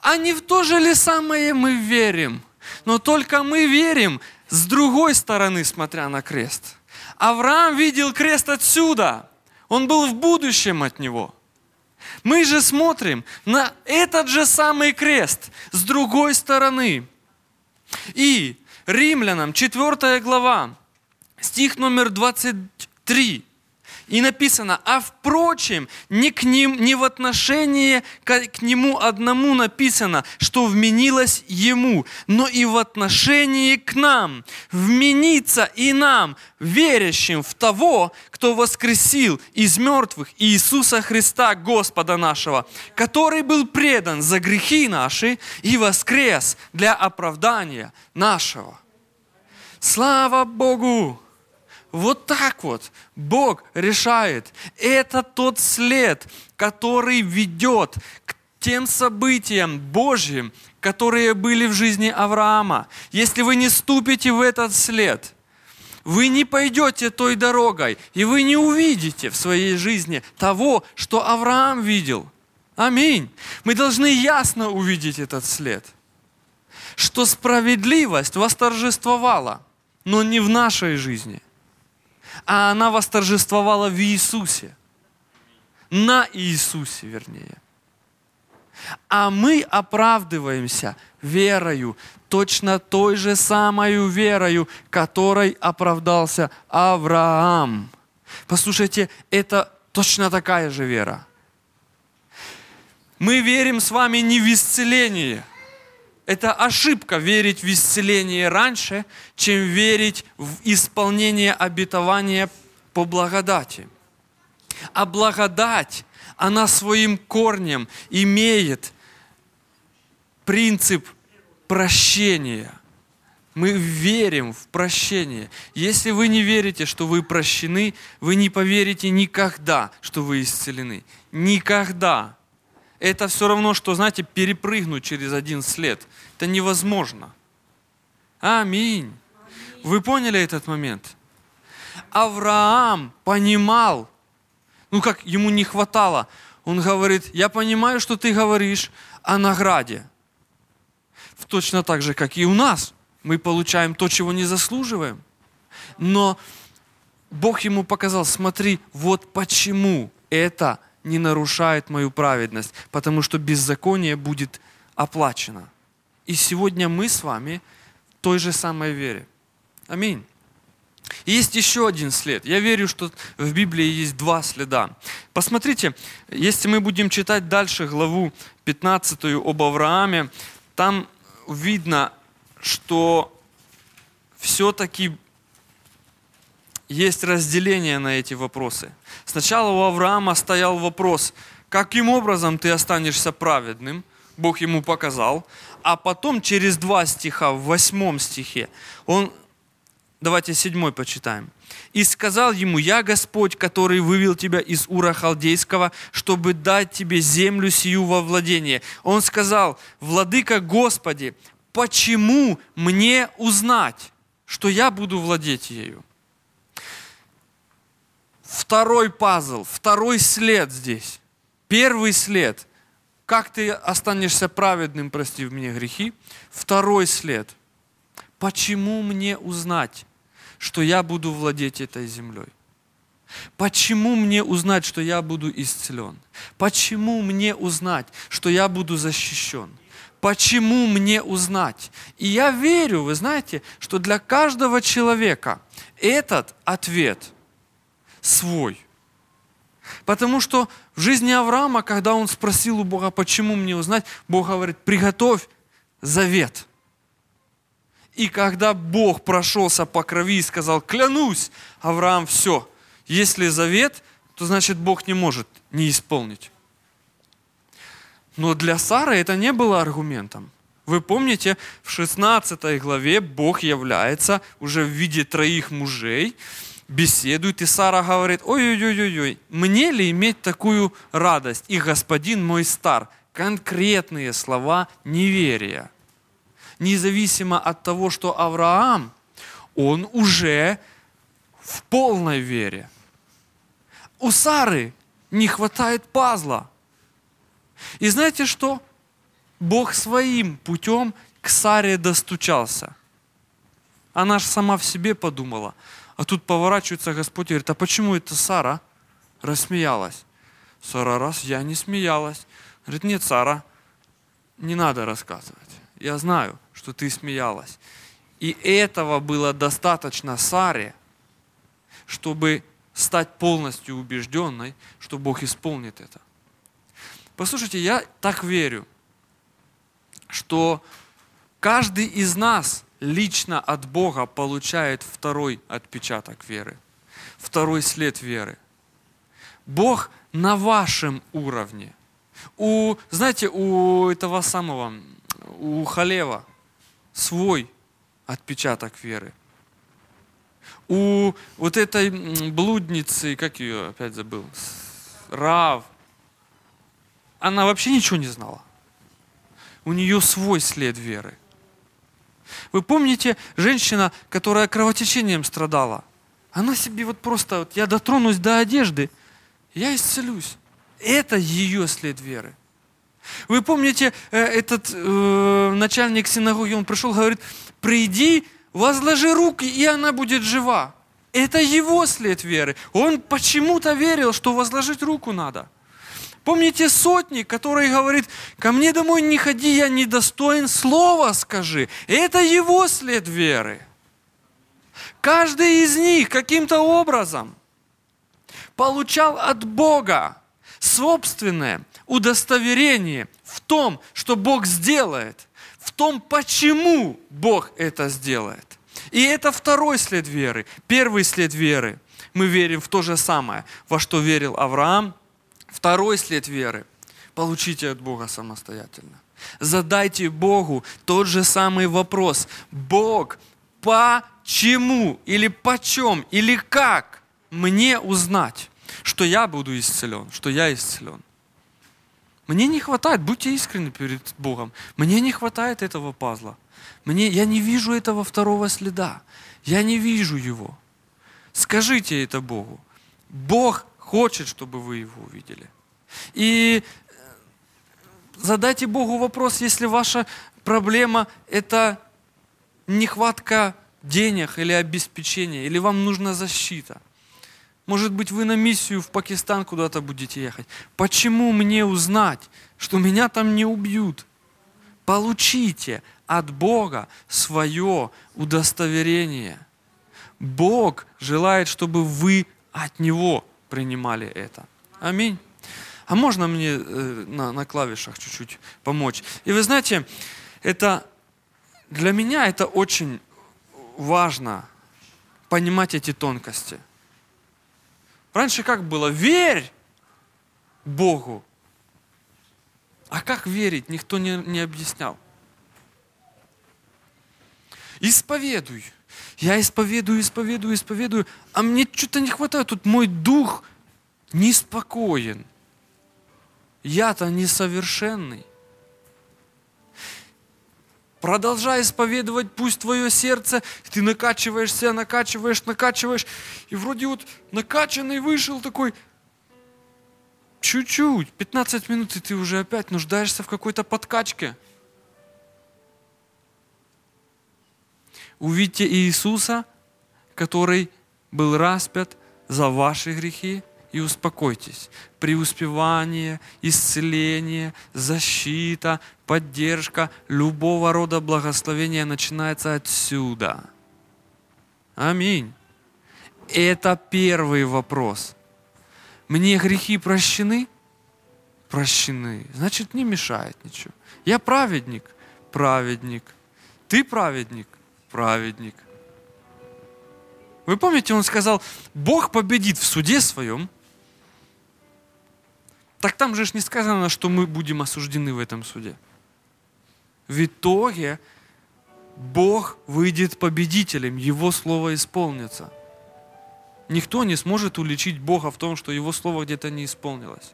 А не в то же ли самое мы верим? Но только мы верим с другой стороны, смотря на крест. Авраам видел крест отсюда. Он был в будущем от него. Мы же смотрим на этот же самый крест с другой стороны. И Римлянам 4 глава, стих номер 23. И написано, а впрочем, не, к ним, не в отношении к, к нему одному написано, что вменилось ему, но и в отношении к нам. Вменится и нам, верящим в того, кто воскресил из мертвых Иисуса Христа, Господа нашего, который был предан за грехи наши и воскрес для оправдания нашего. Слава Богу! Вот так вот Бог решает. Это тот след, который ведет к тем событиям Божьим, которые были в жизни Авраама. Если вы не ступите в этот след, вы не пойдете той дорогой, и вы не увидите в своей жизни того, что Авраам видел. Аминь. Мы должны ясно увидеть этот след, что справедливость восторжествовала, но не в нашей жизни – а она восторжествовала в Иисусе. На Иисусе, вернее. А мы оправдываемся верою, точно той же самой верою, которой оправдался Авраам. Послушайте, это точно такая же вера. Мы верим с вами не в исцеление – это ошибка верить в исцеление раньше, чем верить в исполнение обетования по благодати. А благодать, она своим корнем имеет принцип прощения. Мы верим в прощение. Если вы не верите, что вы прощены, вы не поверите никогда, что вы исцелены. Никогда это все равно, что, знаете, перепрыгнуть через один след. Это невозможно. Аминь. Вы поняли этот момент? Авраам понимал, ну как ему не хватало. Он говорит, я понимаю, что ты говоришь о награде. Точно так же, как и у нас. Мы получаем то, чего не заслуживаем. Но Бог ему показал, смотри, вот почему это не нарушает мою праведность, потому что беззаконие будет оплачено. И сегодня мы с вами в той же самой вере. Аминь. И есть еще один след. Я верю, что в Библии есть два следа. Посмотрите, если мы будем читать дальше главу 15 об Аврааме, там видно, что все-таки есть разделение на эти вопросы. Сначала у Авраама стоял вопрос, каким образом ты останешься праведным, Бог ему показал, а потом через два стиха, в восьмом стихе, он, давайте седьмой почитаем. «И сказал ему, я Господь, который вывел тебя из Ура Халдейского, чтобы дать тебе землю сию во владение». Он сказал, «Владыка Господи, почему мне узнать, что я буду владеть ею?» Второй пазл, второй след здесь. Первый след. Как ты останешься праведным, простив мне грехи. Второй след. Почему мне узнать, что я буду владеть этой землей? Почему мне узнать, что я буду исцелен? Почему мне узнать, что я буду защищен? Почему мне узнать? И я верю, вы знаете, что для каждого человека этот ответ – свой. Потому что в жизни Авраама, когда он спросил у Бога, почему мне узнать, Бог говорит, приготовь завет. И когда Бог прошелся по крови и сказал, клянусь, Авраам, все, если завет, то значит Бог не может не исполнить. Но для Сары это не было аргументом. Вы помните, в 16 главе Бог является уже в виде троих мужей, беседуют, и Сара говорит, ой-ой-ой-ой, мне ли иметь такую радость? И господин мой стар. Конкретные слова неверия. Независимо от того, что Авраам, он уже в полной вере. У Сары не хватает пазла. И знаете что? Бог своим путем к Саре достучался. Она же сама в себе подумала – а тут поворачивается Господь и говорит, а почему это Сара рассмеялась? Сара раз, я не смеялась. Говорит, нет, Сара, не надо рассказывать. Я знаю, что ты смеялась. И этого было достаточно Саре, чтобы стать полностью убежденной, что Бог исполнит это. Послушайте, я так верю, что каждый из нас лично от Бога получает второй отпечаток веры, второй след веры. Бог на вашем уровне. У, знаете, у этого самого, у Халева свой отпечаток веры. У вот этой блудницы, как ее опять забыл, Рав, она вообще ничего не знала. У нее свой след веры. Вы помните, женщина, которая кровотечением страдала, она себе вот просто, вот я дотронусь до одежды, я исцелюсь. Это ее след веры. Вы помните, э, этот э, начальник синагоги, он пришел, говорит, приди, возложи руки, и она будет жива. Это его след веры. Он почему-то верил, что возложить руку надо. Помните сотник, который говорит, ко мне домой не ходи, я недостоин, слова скажи. Это его след веры. Каждый из них каким-то образом получал от Бога собственное удостоверение в том, что Бог сделает, в том, почему Бог это сделает. И это второй след веры. Первый след веры. Мы верим в то же самое, во что верил Авраам. Второй след веры. Получите от Бога самостоятельно. Задайте Богу тот же самый вопрос. Бог, почему или почем или как мне узнать, что я буду исцелен, что я исцелен? Мне не хватает, будьте искренны перед Богом, мне не хватает этого пазла. Мне, я не вижу этого второго следа. Я не вижу его. Скажите это Богу. Бог хочет, чтобы вы его увидели. И э, задайте Богу вопрос, если ваша проблема – это нехватка денег или обеспечения, или вам нужна защита. Может быть, вы на миссию в Пакистан куда-то будете ехать. Почему мне узнать, что меня там не убьют? Получите от Бога свое удостоверение. Бог желает, чтобы вы от Него принимали это. Аминь. А можно мне э, на, на клавишах чуть-чуть помочь? И вы знаете, это для меня это очень важно понимать эти тонкости. Раньше как было? Верь Богу. А как верить, никто не, не объяснял. Исповедуй. Я исповедую, исповедую, исповедую, а мне что-то не хватает. Тут мой дух неспокоен. Я-то несовершенный. Продолжай исповедовать, пусть твое сердце, ты накачиваешься, накачиваешь, накачиваешь, и вроде вот накачанный вышел такой, чуть-чуть, 15 минут, и ты уже опять нуждаешься в какой-то подкачке. Увидьте Иисуса, который был распят за ваши грехи, и успокойтесь. Преуспевание, исцеление, защита, поддержка, любого рода благословения начинается отсюда. Аминь. Это первый вопрос. Мне грехи прощены? Прощены. Значит, не мешает ничего. Я праведник? Праведник. Ты праведник? Праведник. Вы помните, он сказал, Бог победит в суде своем – так там же не сказано, что мы будем осуждены в этом суде. В итоге Бог выйдет победителем, Его Слово исполнится. Никто не сможет уличить Бога в том, что Его Слово где-то не исполнилось.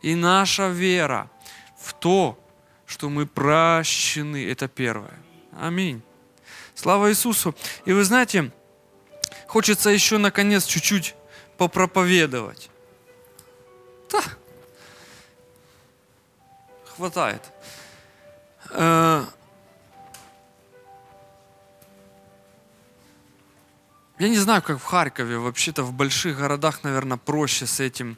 И наша вера в то, что мы прощены, это первое. Аминь. Слава Иисусу. И вы знаете, хочется еще наконец чуть-чуть попроповедовать. Да, хватает. Э, я не знаю, как в Харькове, вообще-то в больших городах, наверное, проще с этим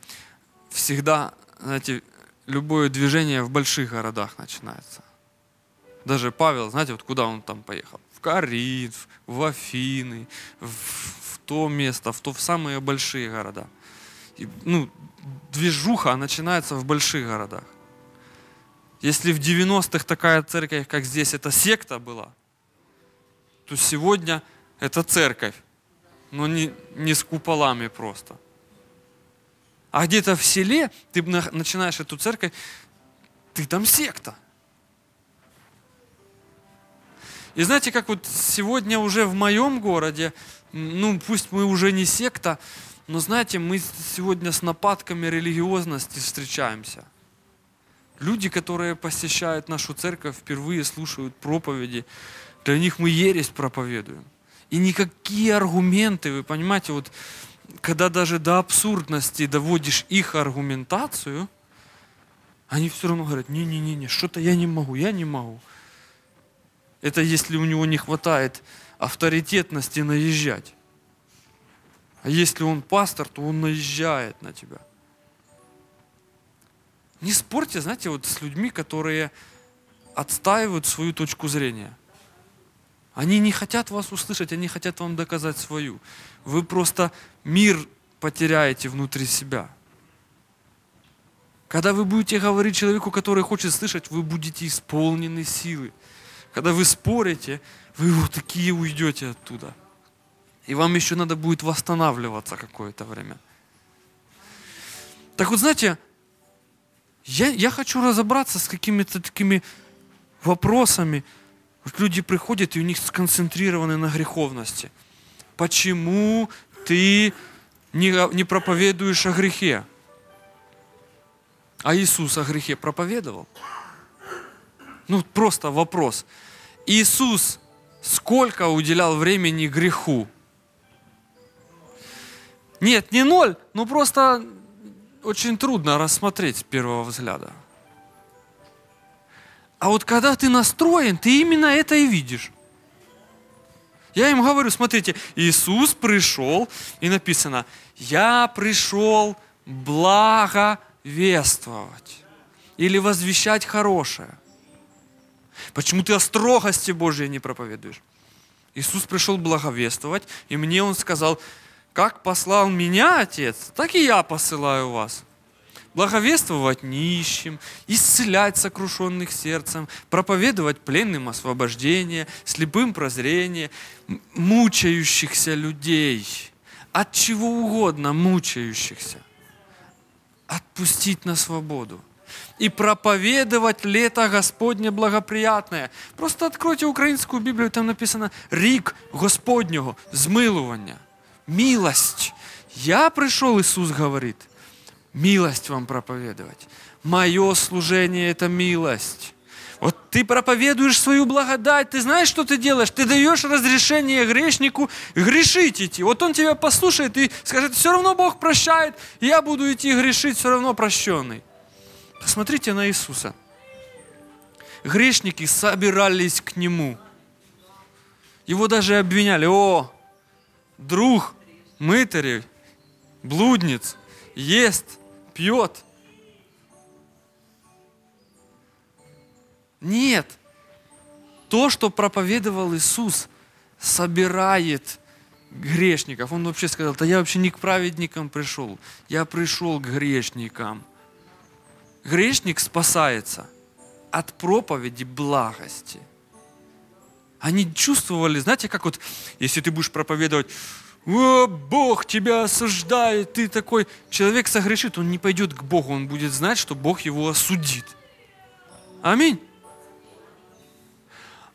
всегда, знаете, любое движение в больших городах начинается. Даже Павел, знаете, вот куда он там поехал? В Коринф, в Афины, в, в то место, в то в самые большие города. И, ну, движуха начинается в больших городах. Если в 90-х такая церковь, как здесь, это секта была, то сегодня это церковь, но не, не с куполами просто. А где-то в селе ты начинаешь эту церковь, ты там секта. И знаете, как вот сегодня уже в моем городе, ну пусть мы уже не секта, но знаете, мы сегодня с нападками религиозности встречаемся. Люди, которые посещают нашу церковь, впервые слушают проповеди, для них мы ересь проповедуем. И никакие аргументы, вы понимаете, вот когда даже до абсурдности доводишь их аргументацию, они все равно говорят, не-не-не, что-то я не могу, я не могу. Это если у него не хватает авторитетности наезжать. А если он пастор, то он наезжает на тебя. Не спорьте, знаете, вот с людьми, которые отстаивают свою точку зрения – они не хотят вас услышать, они хотят вам доказать свою. Вы просто мир потеряете внутри себя. Когда вы будете говорить человеку, который хочет слышать, вы будете исполнены силы. Когда вы спорите, вы вот такие уйдете оттуда. И вам еще надо будет восстанавливаться какое-то время. Так вот, знаете, я, я хочу разобраться с какими-то такими вопросами, вот люди приходят, и у них сконцентрированы на греховности. Почему ты не, не проповедуешь о грехе? А Иисус о грехе проповедовал? Ну, просто вопрос. Иисус сколько уделял времени греху? Нет, не ноль, но просто очень трудно рассмотреть с первого взгляда. А вот когда ты настроен, ты именно это и видишь. Я им говорю, смотрите, Иисус пришел, и написано, я пришел благовествовать или возвещать хорошее. Почему ты о строгости Божьей не проповедуешь? Иисус пришел благовествовать, и мне Он сказал, как послал меня Отец, так и я посылаю вас. Благовествовать нищим, исцелять сокрушенных сердцем, проповедовать пленным освобождение, слепым прозрение, мучающихся людей, от чего угодно мучающихся, отпустить на свободу и проповедовать лето Господне благоприятное. Просто откройте украинскую Библию, там написано «Рик Господнего, змилування, милость». Я пришел, Иисус говорит – милость вам проповедовать. Мое служение – это милость. Вот ты проповедуешь свою благодать, ты знаешь, что ты делаешь? Ты даешь разрешение грешнику грешить идти. Вот он тебя послушает и скажет, все равно Бог прощает, я буду идти грешить, все равно прощенный. Посмотрите на Иисуса. Грешники собирались к Нему. Его даже обвиняли, о, друг мытарей, блудниц, ест – пьет. Нет. То, что проповедовал Иисус, собирает грешников. Он вообще сказал, да я вообще не к праведникам пришел, я пришел к грешникам. Грешник спасается от проповеди благости. Они чувствовали, знаете, как вот, если ты будешь проповедовать, о, Бог тебя осуждает, ты такой. Человек согрешит, он не пойдет к Богу, он будет знать, что Бог его осудит. Аминь.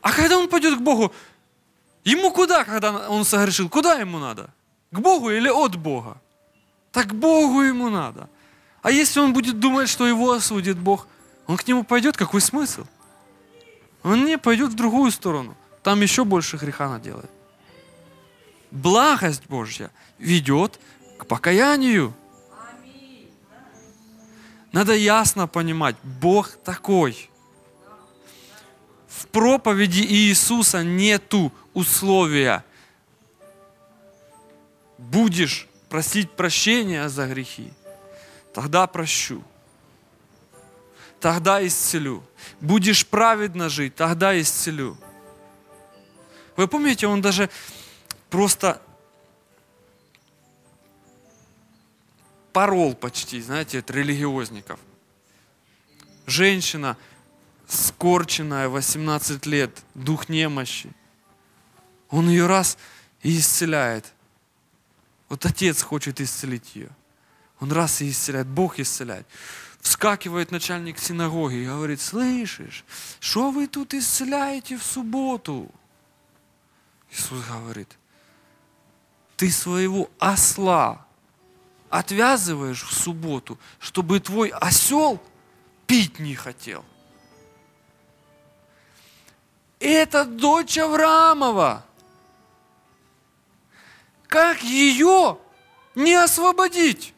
А когда он пойдет к Богу, ему куда, когда он согрешил? Куда ему надо? К Богу или от Бога? Так Богу ему надо. А если он будет думать, что его осудит Бог, он к нему пойдет, какой смысл? Он не пойдет в другую сторону. Там еще больше греха наделает благость Божья ведет к покаянию. Надо ясно понимать, Бог такой. В проповеди Иисуса нету условия. Будешь просить прощения за грехи. Тогда прощу. Тогда исцелю. Будешь праведно жить, тогда исцелю. Вы помните, он даже просто порол почти, знаете, от религиозников. Женщина, скорченная, 18 лет, дух немощи. Он ее раз и исцеляет. Вот отец хочет исцелить ее. Он раз и исцеляет, Бог исцеляет. Вскакивает начальник синагоги и говорит, слышишь, что вы тут исцеляете в субботу? Иисус говорит, ты своего осла отвязываешь в субботу, чтобы твой осел пить не хотел. Это дочь Авраамова. Как ее не освободить?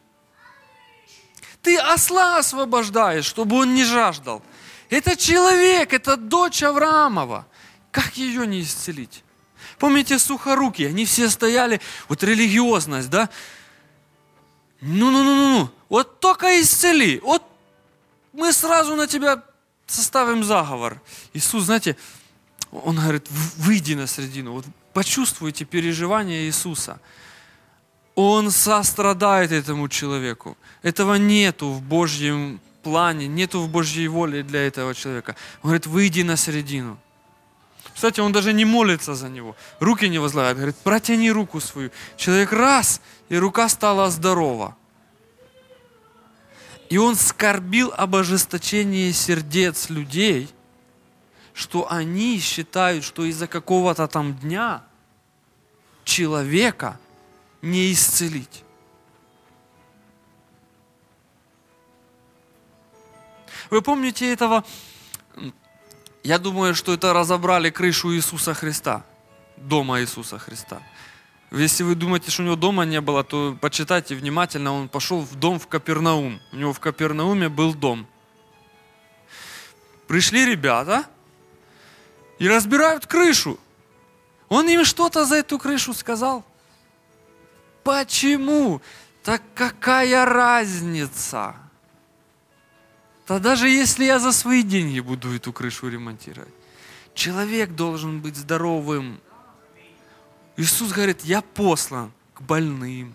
Ты осла освобождаешь, чтобы он не жаждал. Это человек, это дочь Авраамова. Как ее не исцелить? Помните сухоруки, они все стояли, вот религиозность, да? Ну-ну-ну-ну, вот только исцели, вот мы сразу на тебя составим заговор. Иисус, знаете, он говорит, выйди на середину, вот почувствуйте переживания Иисуса. Он сострадает этому человеку. Этого нету в Божьем плане, нету в Божьей воле для этого человека. Он говорит, выйди на середину. Кстати, он даже не молится за него. Руки не возлагает. Говорит, протяни руку свою. Человек раз, и рука стала здорова. И он скорбил об ожесточении сердец людей, что они считают, что из-за какого-то там дня человека не исцелить. Вы помните этого я думаю, что это разобрали крышу Иисуса Христа, дома Иисуса Христа. Если вы думаете, что у него дома не было, то почитайте внимательно. Он пошел в дом в Капернаум. У него в Капернауме был дом. Пришли ребята и разбирают крышу. Он им что-то за эту крышу сказал. Почему? Так какая разница? то даже если я за свои деньги буду эту крышу ремонтировать, человек должен быть здоровым. Иисус говорит, я послан к больным,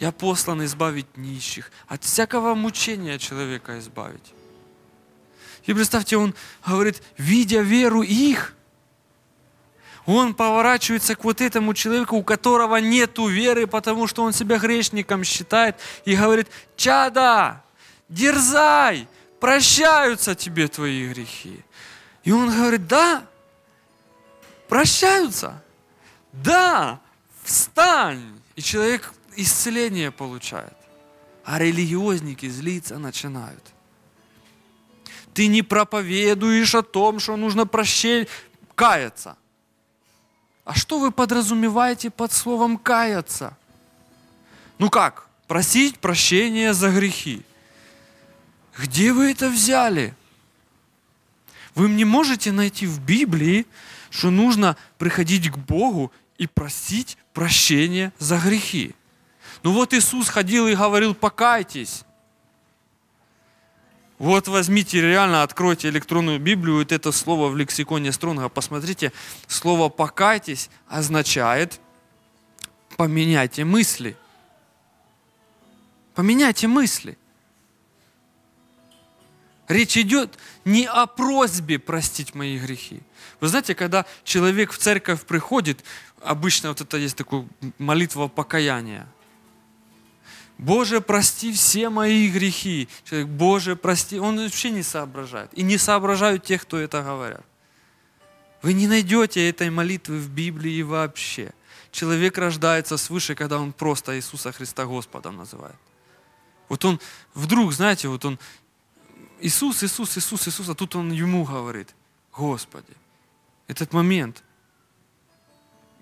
я послан избавить нищих, от всякого мучения человека избавить. И представьте, он говорит, видя веру их, он поворачивается к вот этому человеку, у которого нет веры, потому что он себя грешником считает, и говорит, чада, дерзай, прощаются тебе твои грехи. И он говорит, да, прощаются, да, встань. И человек исцеление получает. А религиозники злиться начинают. Ты не проповедуешь о том, что нужно прощение, каяться. А что вы подразумеваете под словом каяться? Ну как? Просить прощения за грехи. Где вы это взяли? Вы не можете найти в Библии, что нужно приходить к Богу и просить прощения за грехи. Ну вот Иисус ходил и говорил, покайтесь. Вот возьмите реально, откройте электронную Библию, вот это слово в лексиконе Стронга, посмотрите, слово «покайтесь» означает «поменяйте мысли». Поменяйте мысли – Речь идет не о просьбе простить мои грехи. Вы знаете, когда человек в церковь приходит, обычно вот это есть такая молитва покаяния. Боже, прости все мои грехи. Человек, Боже, прости. Он вообще не соображает. И не соображают те, кто это говорят. Вы не найдете этой молитвы в Библии вообще. Человек рождается свыше, когда он просто Иисуса Христа Господом называет. Вот он вдруг, знаете, вот он Иисус, Иисус, Иисус, Иисус, а тут он ему говорит, Господи, этот момент,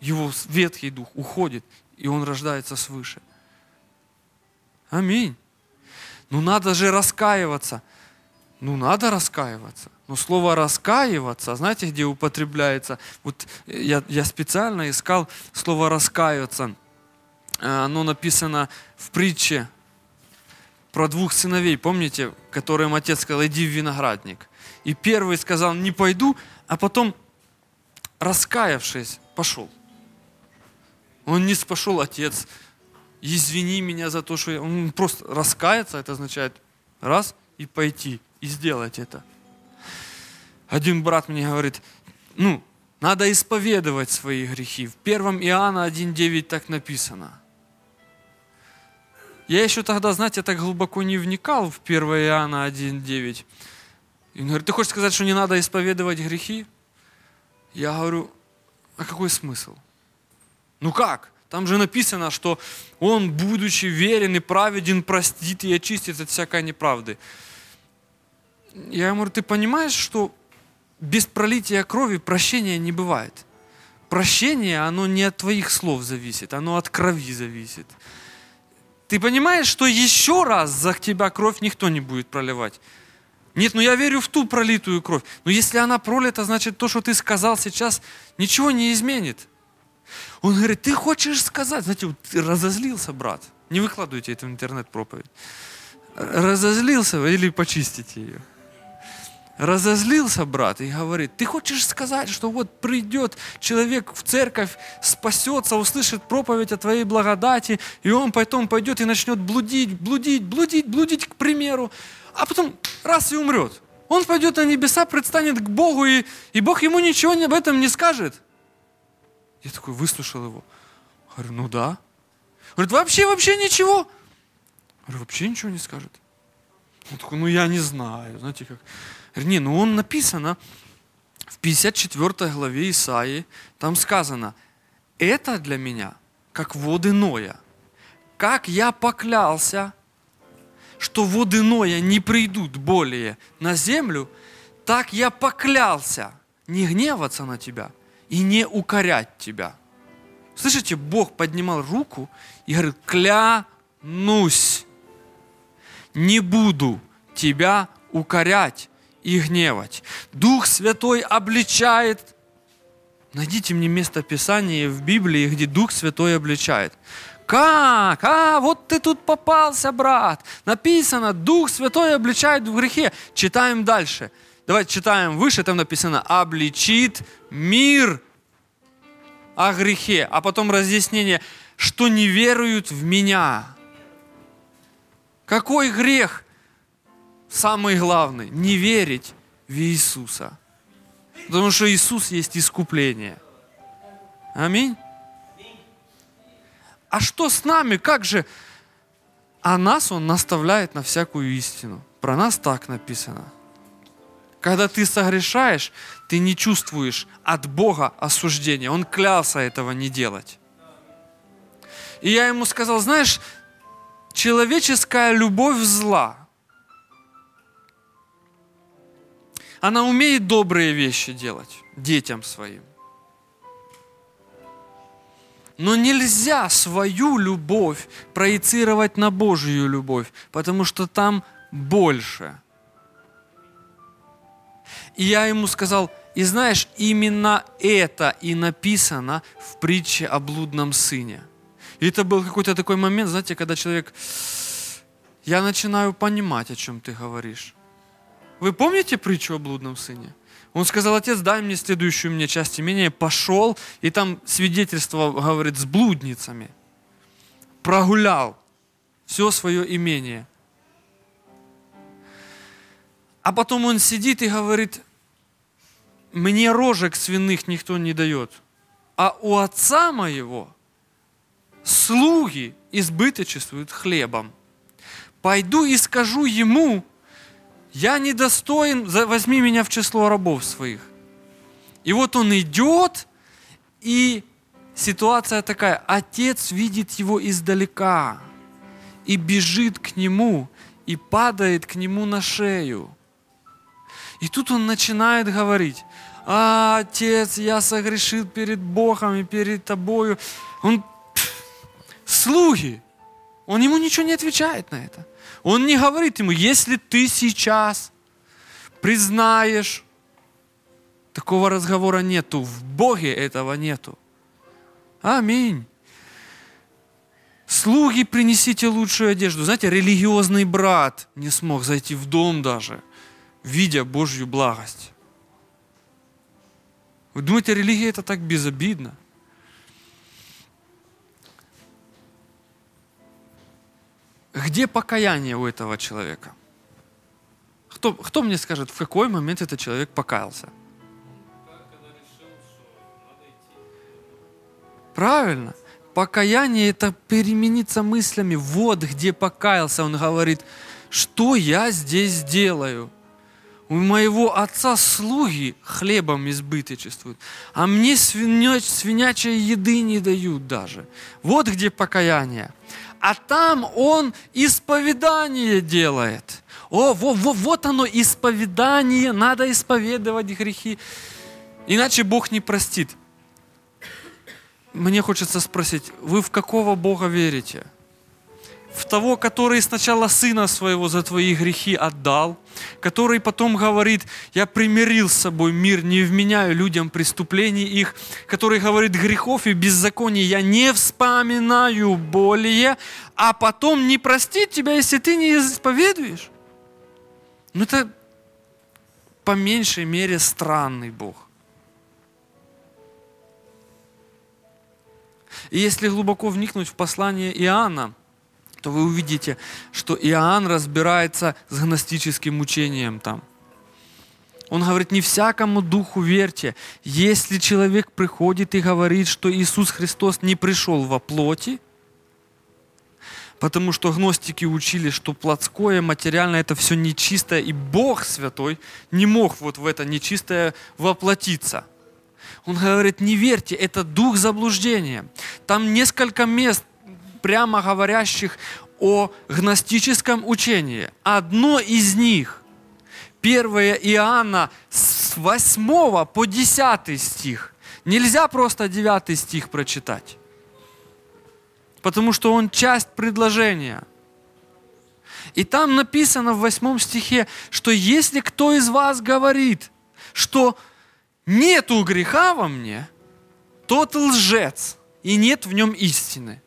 его ветхий дух уходит, и он рождается свыше. Аминь. Ну надо же раскаиваться. Ну надо раскаиваться. Но слово раскаиваться, знаете, где употребляется? Вот я, я специально искал слово раскаиваться. Оно написано в притче про двух сыновей, помните, которым отец сказал, иди в виноградник. И первый сказал, не пойду, а потом, раскаявшись, пошел. Он не пошел, отец, извини меня за то, что я... Он просто раскаяться, это означает раз и пойти, и сделать это. Один брат мне говорит, ну, надо исповедовать свои грехи. В 1 Иоанна 1.9 так написано. Я еще тогда, знаете, так глубоко не вникал в 1 Иоанна 1.9. И он говорит, ты хочешь сказать, что не надо исповедовать грехи? Я говорю, а какой смысл? Ну как? Там же написано, что он, будучи верен и праведен, простит и очистит от всякой неправды. Я ему говорю, ты понимаешь, что без пролития крови прощения не бывает. Прощение, оно не от твоих слов зависит, оно от крови зависит. Ты понимаешь, что еще раз за тебя кровь никто не будет проливать? Нет, ну я верю в ту пролитую кровь. Но если она пролита, значит то, что ты сказал сейчас, ничего не изменит. Он говорит, ты хочешь сказать, знаете, вот ты разозлился, брат. Не выкладывайте это в интернет проповедь. Разозлился или почистите ее разозлился брат и говорит, ты хочешь сказать, что вот придет человек в церковь, спасется, услышит проповедь о твоей благодати, и он потом пойдет и начнет блудить, блудить, блудить, блудить, к примеру, а потом раз и умрет. Он пойдет на небеса, предстанет к Богу, и, и Бог ему ничего об этом не скажет. Я такой выслушал его. Говорю, ну да. Говорит, вообще, вообще ничего. Говорю, вообще ничего не скажет. Он такой, ну я не знаю, знаете как. Не, ну он написано в 54 главе Исаии, там сказано, это для меня как воды Ноя. Как я поклялся, что воды Ноя не придут более на землю, так я поклялся не гневаться на тебя и не укорять тебя. Слышите, Бог поднимал руку и говорит, клянусь, не буду тебя укорять и гневать. Дух Святой обличает. Найдите мне место Писания в Библии, где Дух Святой обличает. Как? А, вот ты тут попался, брат. Написано, Дух Святой обличает в грехе. Читаем дальше. Давайте читаем выше, там написано, обличит мир о грехе. А потом разъяснение, что не веруют в меня. Какой грех? самый главный, не верить в Иисуса. Потому что Иисус есть искупление. Аминь. А что с нами? Как же? А нас Он наставляет на всякую истину. Про нас так написано. Когда ты согрешаешь, ты не чувствуешь от Бога осуждения. Он клялся этого не делать. И я ему сказал, знаешь, человеческая любовь зла – Она умеет добрые вещи делать детям своим. Но нельзя свою любовь проецировать на Божью любовь, потому что там больше. И я ему сказал, и знаешь, именно это и написано в притче о блудном сыне. И это был какой-то такой момент, знаете, когда человек, я начинаю понимать, о чем ты говоришь. Вы помните притчу о блудном сыне? Он сказал, отец, дай мне следующую мне часть имения. Пошел, и там свидетельство, говорит, с блудницами. Прогулял все свое имение. А потом он сидит и говорит, мне рожек свиных никто не дает, а у отца моего слуги избыточествуют хлебом. Пойду и скажу ему, я недостоин, возьми меня в число рабов своих. И вот он идет, и ситуация такая, отец видит его издалека и бежит к нему, и падает к нему на шею. И тут он начинает говорить, а, отец, я согрешил перед Богом и перед тобою. Он, слуги, он ему ничего не отвечает на это. Он не говорит ему, если ты сейчас признаешь, такого разговора нету. В Боге этого нету. Аминь. Слуги, принесите лучшую одежду. Знаете, религиозный брат не смог зайти в дом даже, видя Божью благость. Вы думаете, религия это так безобидно? Где покаяние у этого человека? Кто, кто мне скажет, в какой момент этот человек покаялся? Правильно. Покаяние – это перемениться мыслями. Вот где покаялся. Он говорит, что я здесь делаю? У моего отца слуги хлебом избыточествуют, а мне свиняч, свинячей еды не дают даже. Вот где покаяние. А там он исповедание делает. О, во, во, вот оно, исповедание, надо исповедовать грехи. Иначе Бог не простит мне хочется спросить, вы в какого Бога верите? В того, который сначала Сына Своего за твои грехи отдал, который потом говорит, я примирил с собой мир, не вменяю людям преступлений их, который говорит, грехов и беззаконий я не вспоминаю более, а потом не простит тебя, если ты не исповедуешь. Ну это по меньшей мере странный Бог. И если глубоко вникнуть в послание Иоанна, то вы увидите, что Иоанн разбирается с гностическим учением там. Он говорит, не всякому духу верьте. Если человек приходит и говорит, что Иисус Христос не пришел во плоти, потому что гностики учили, что плотское, материальное это все нечистое, и Бог Святой не мог вот в это нечистое воплотиться – он говорит, не верьте, это дух заблуждения. Там несколько мест, прямо говорящих о гностическом учении. Одно из них, 1 Иоанна с 8 по 10 стих. Нельзя просто 9 стих прочитать, потому что он часть предложения. И там написано в 8 стихе, что если кто из вас говорит, что нету греха во мне, тот лжец, и нет в нем истины.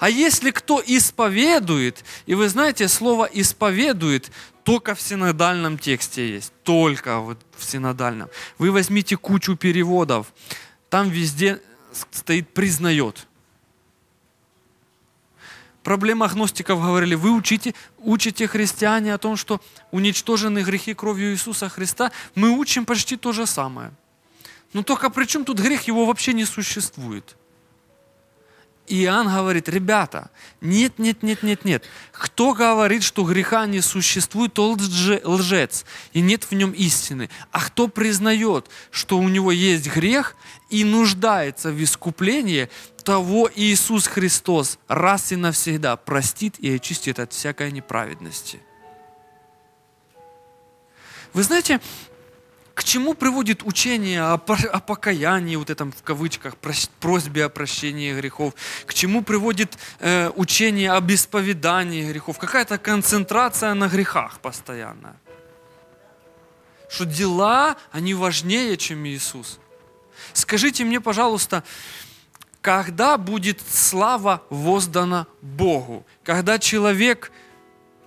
А если кто исповедует, и вы знаете, слово исповедует только в синодальном тексте есть, только вот в синодальном. Вы возьмите кучу переводов, там везде стоит признает. Проблема гностиков говорили, вы учите, учите христиане о том, что уничтожены грехи кровью Иисуса Христа. Мы учим почти то же самое – ну только при чем тут грех? Его вообще не существует. Иоанн говорит, ребята, нет, нет, нет, нет, нет. Кто говорит, что греха не существует, то лжец, и нет в нем истины. А кто признает, что у него есть грех и нуждается в искуплении, того Иисус Христос раз и навсегда простит и очистит от всякой неправедности. Вы знаете, чему приводит учение о, покаянии, вот этом в кавычках, просьбе о прощении грехов? К чему приводит э, учение об исповедании грехов? Какая-то концентрация на грехах постоянно. Что дела, они важнее, чем Иисус. Скажите мне, пожалуйста, когда будет слава воздана Богу? Когда человек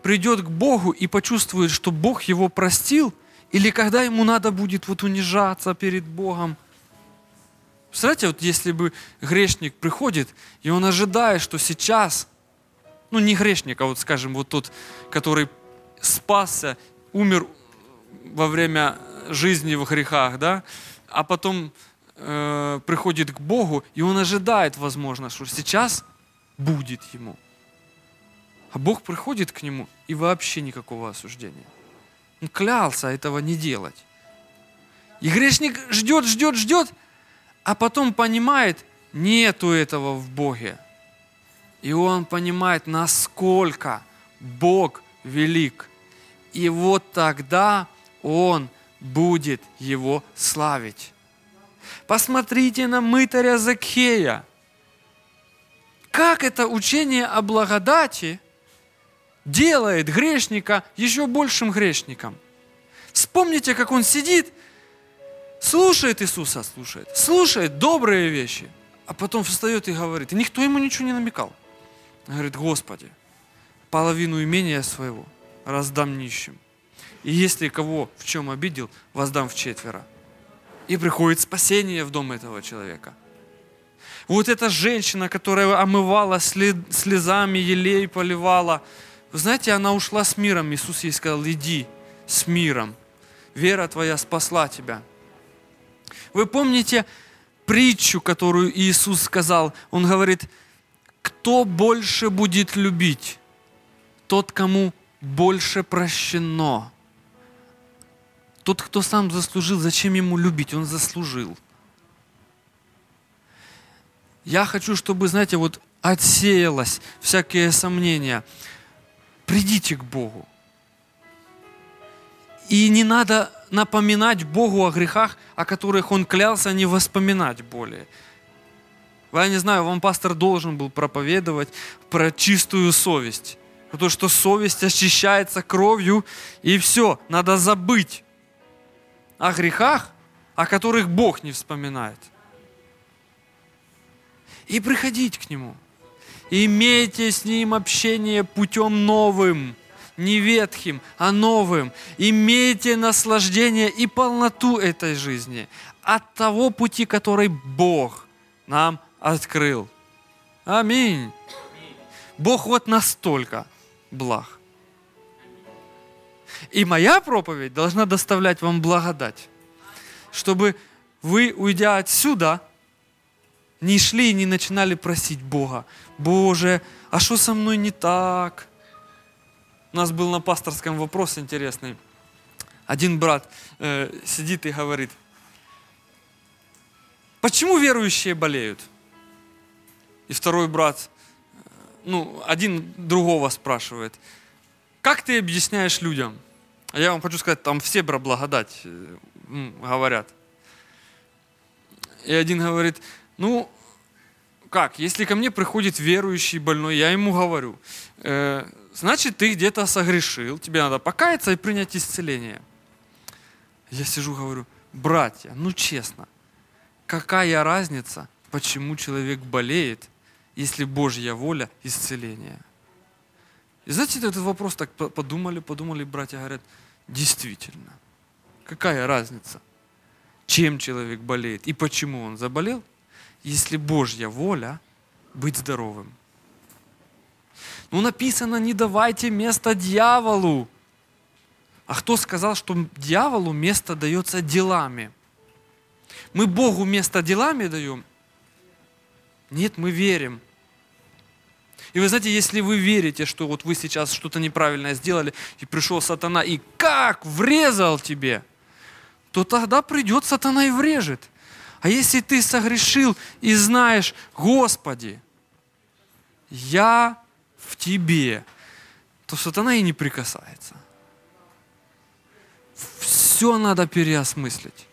придет к Богу и почувствует, что Бог его простил – или когда ему надо будет вот унижаться перед Богом. Представляете, вот если бы грешник приходит, и он ожидает, что сейчас, ну не грешник, а вот скажем, вот тот, который спасся, умер во время жизни в грехах, да, а потом э, приходит к Богу, и он ожидает, возможно, что сейчас будет ему. А Бог приходит к нему, и вообще никакого осуждения. Он клялся этого не делать. И грешник ждет, ждет, ждет, а потом понимает, нету этого в Боге. И он понимает, насколько Бог велик. И вот тогда он будет его славить. Посмотрите на мытаря Закхея. Как это учение о благодати – делает грешника еще большим грешником. Вспомните, как он сидит, слушает Иисуса, слушает, слушает добрые вещи, а потом встает и говорит. И никто ему ничего не намекал. Он говорит, Господи, половину имения своего раздам нищим. И если кого в чем обидел, воздам в четверо. И приходит спасение в дом этого человека. Вот эта женщина, которая омывала слезами, елей поливала, вы знаете, она ушла с миром. Иисус ей сказал, иди с миром. Вера твоя спасла тебя. Вы помните притчу, которую Иисус сказал? Он говорит, кто больше будет любить? Тот, кому больше прощено. Тот, кто сам заслужил, зачем ему любить? Он заслужил. Я хочу, чтобы, знаете, вот отсеялось всякие сомнения. Придите к Богу. И не надо напоминать Богу о грехах, о которых Он клялся не воспоминать более. Я не знаю, вам пастор должен был проповедовать про чистую совесть. Потому что совесть очищается кровью, и все, надо забыть о грехах, о которых Бог не вспоминает. И приходить к Нему. Имейте с Ним общение путем новым, не ветхим, а новым. Имейте наслаждение и полноту этой жизни от того пути, который Бог нам открыл. Аминь. Бог вот настолько благ. И моя проповедь должна доставлять вам благодать, чтобы вы, уйдя отсюда, не шли и не начинали просить Бога, Боже, а что со мной не так? У нас был на пасторском вопрос интересный. Один брат э, сидит и говорит, почему верующие болеют? И второй брат, ну, один другого спрашивает, как ты объясняешь людям? А я вам хочу сказать, там все про благодать э, говорят. И один говорит, ну, как, если ко мне приходит верующий больной, я ему говорю, э, значит, ты где-то согрешил, тебе надо покаяться и принять исцеление. Я сижу, говорю, братья, ну честно, какая разница, почему человек болеет, если Божья воля – исцеление? И знаете, этот вопрос так подумали, подумали, братья говорят, действительно, какая разница, чем человек болеет и почему он заболел, если Божья воля быть здоровым. Ну, написано, не давайте место дьяволу. А кто сказал, что дьяволу место дается делами? Мы Богу место делами даем? Нет, мы верим. И вы знаете, если вы верите, что вот вы сейчас что-то неправильное сделали, и пришел сатана, и как врезал тебе, то тогда придет сатана и врежет. А если ты согрешил и знаешь, Господи, я в тебе, то сатана и не прикасается. Все надо переосмыслить.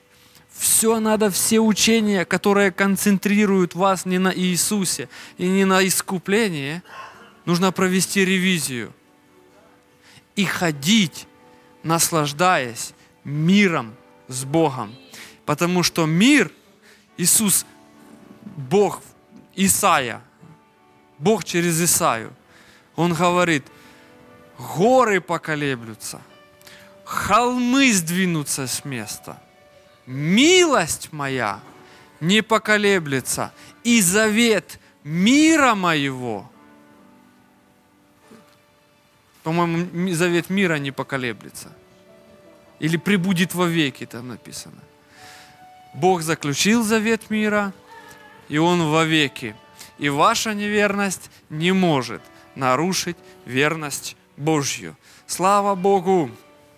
Все надо, все учения, которые концентрируют вас не на Иисусе и не на искуплении, нужно провести ревизию и ходить, наслаждаясь миром с Богом. Потому что мир, Иисус, Бог, Исаия, Бог через Исаю, Он говорит, горы поколеблются, холмы сдвинутся с места – милость моя не поколеблется, и завет мира моего, по-моему, завет мира не поколеблется. Или прибудет во веки, там написано. Бог заключил завет мира, и он во веки. И ваша неверность не может нарушить верность Божью. Слава Богу!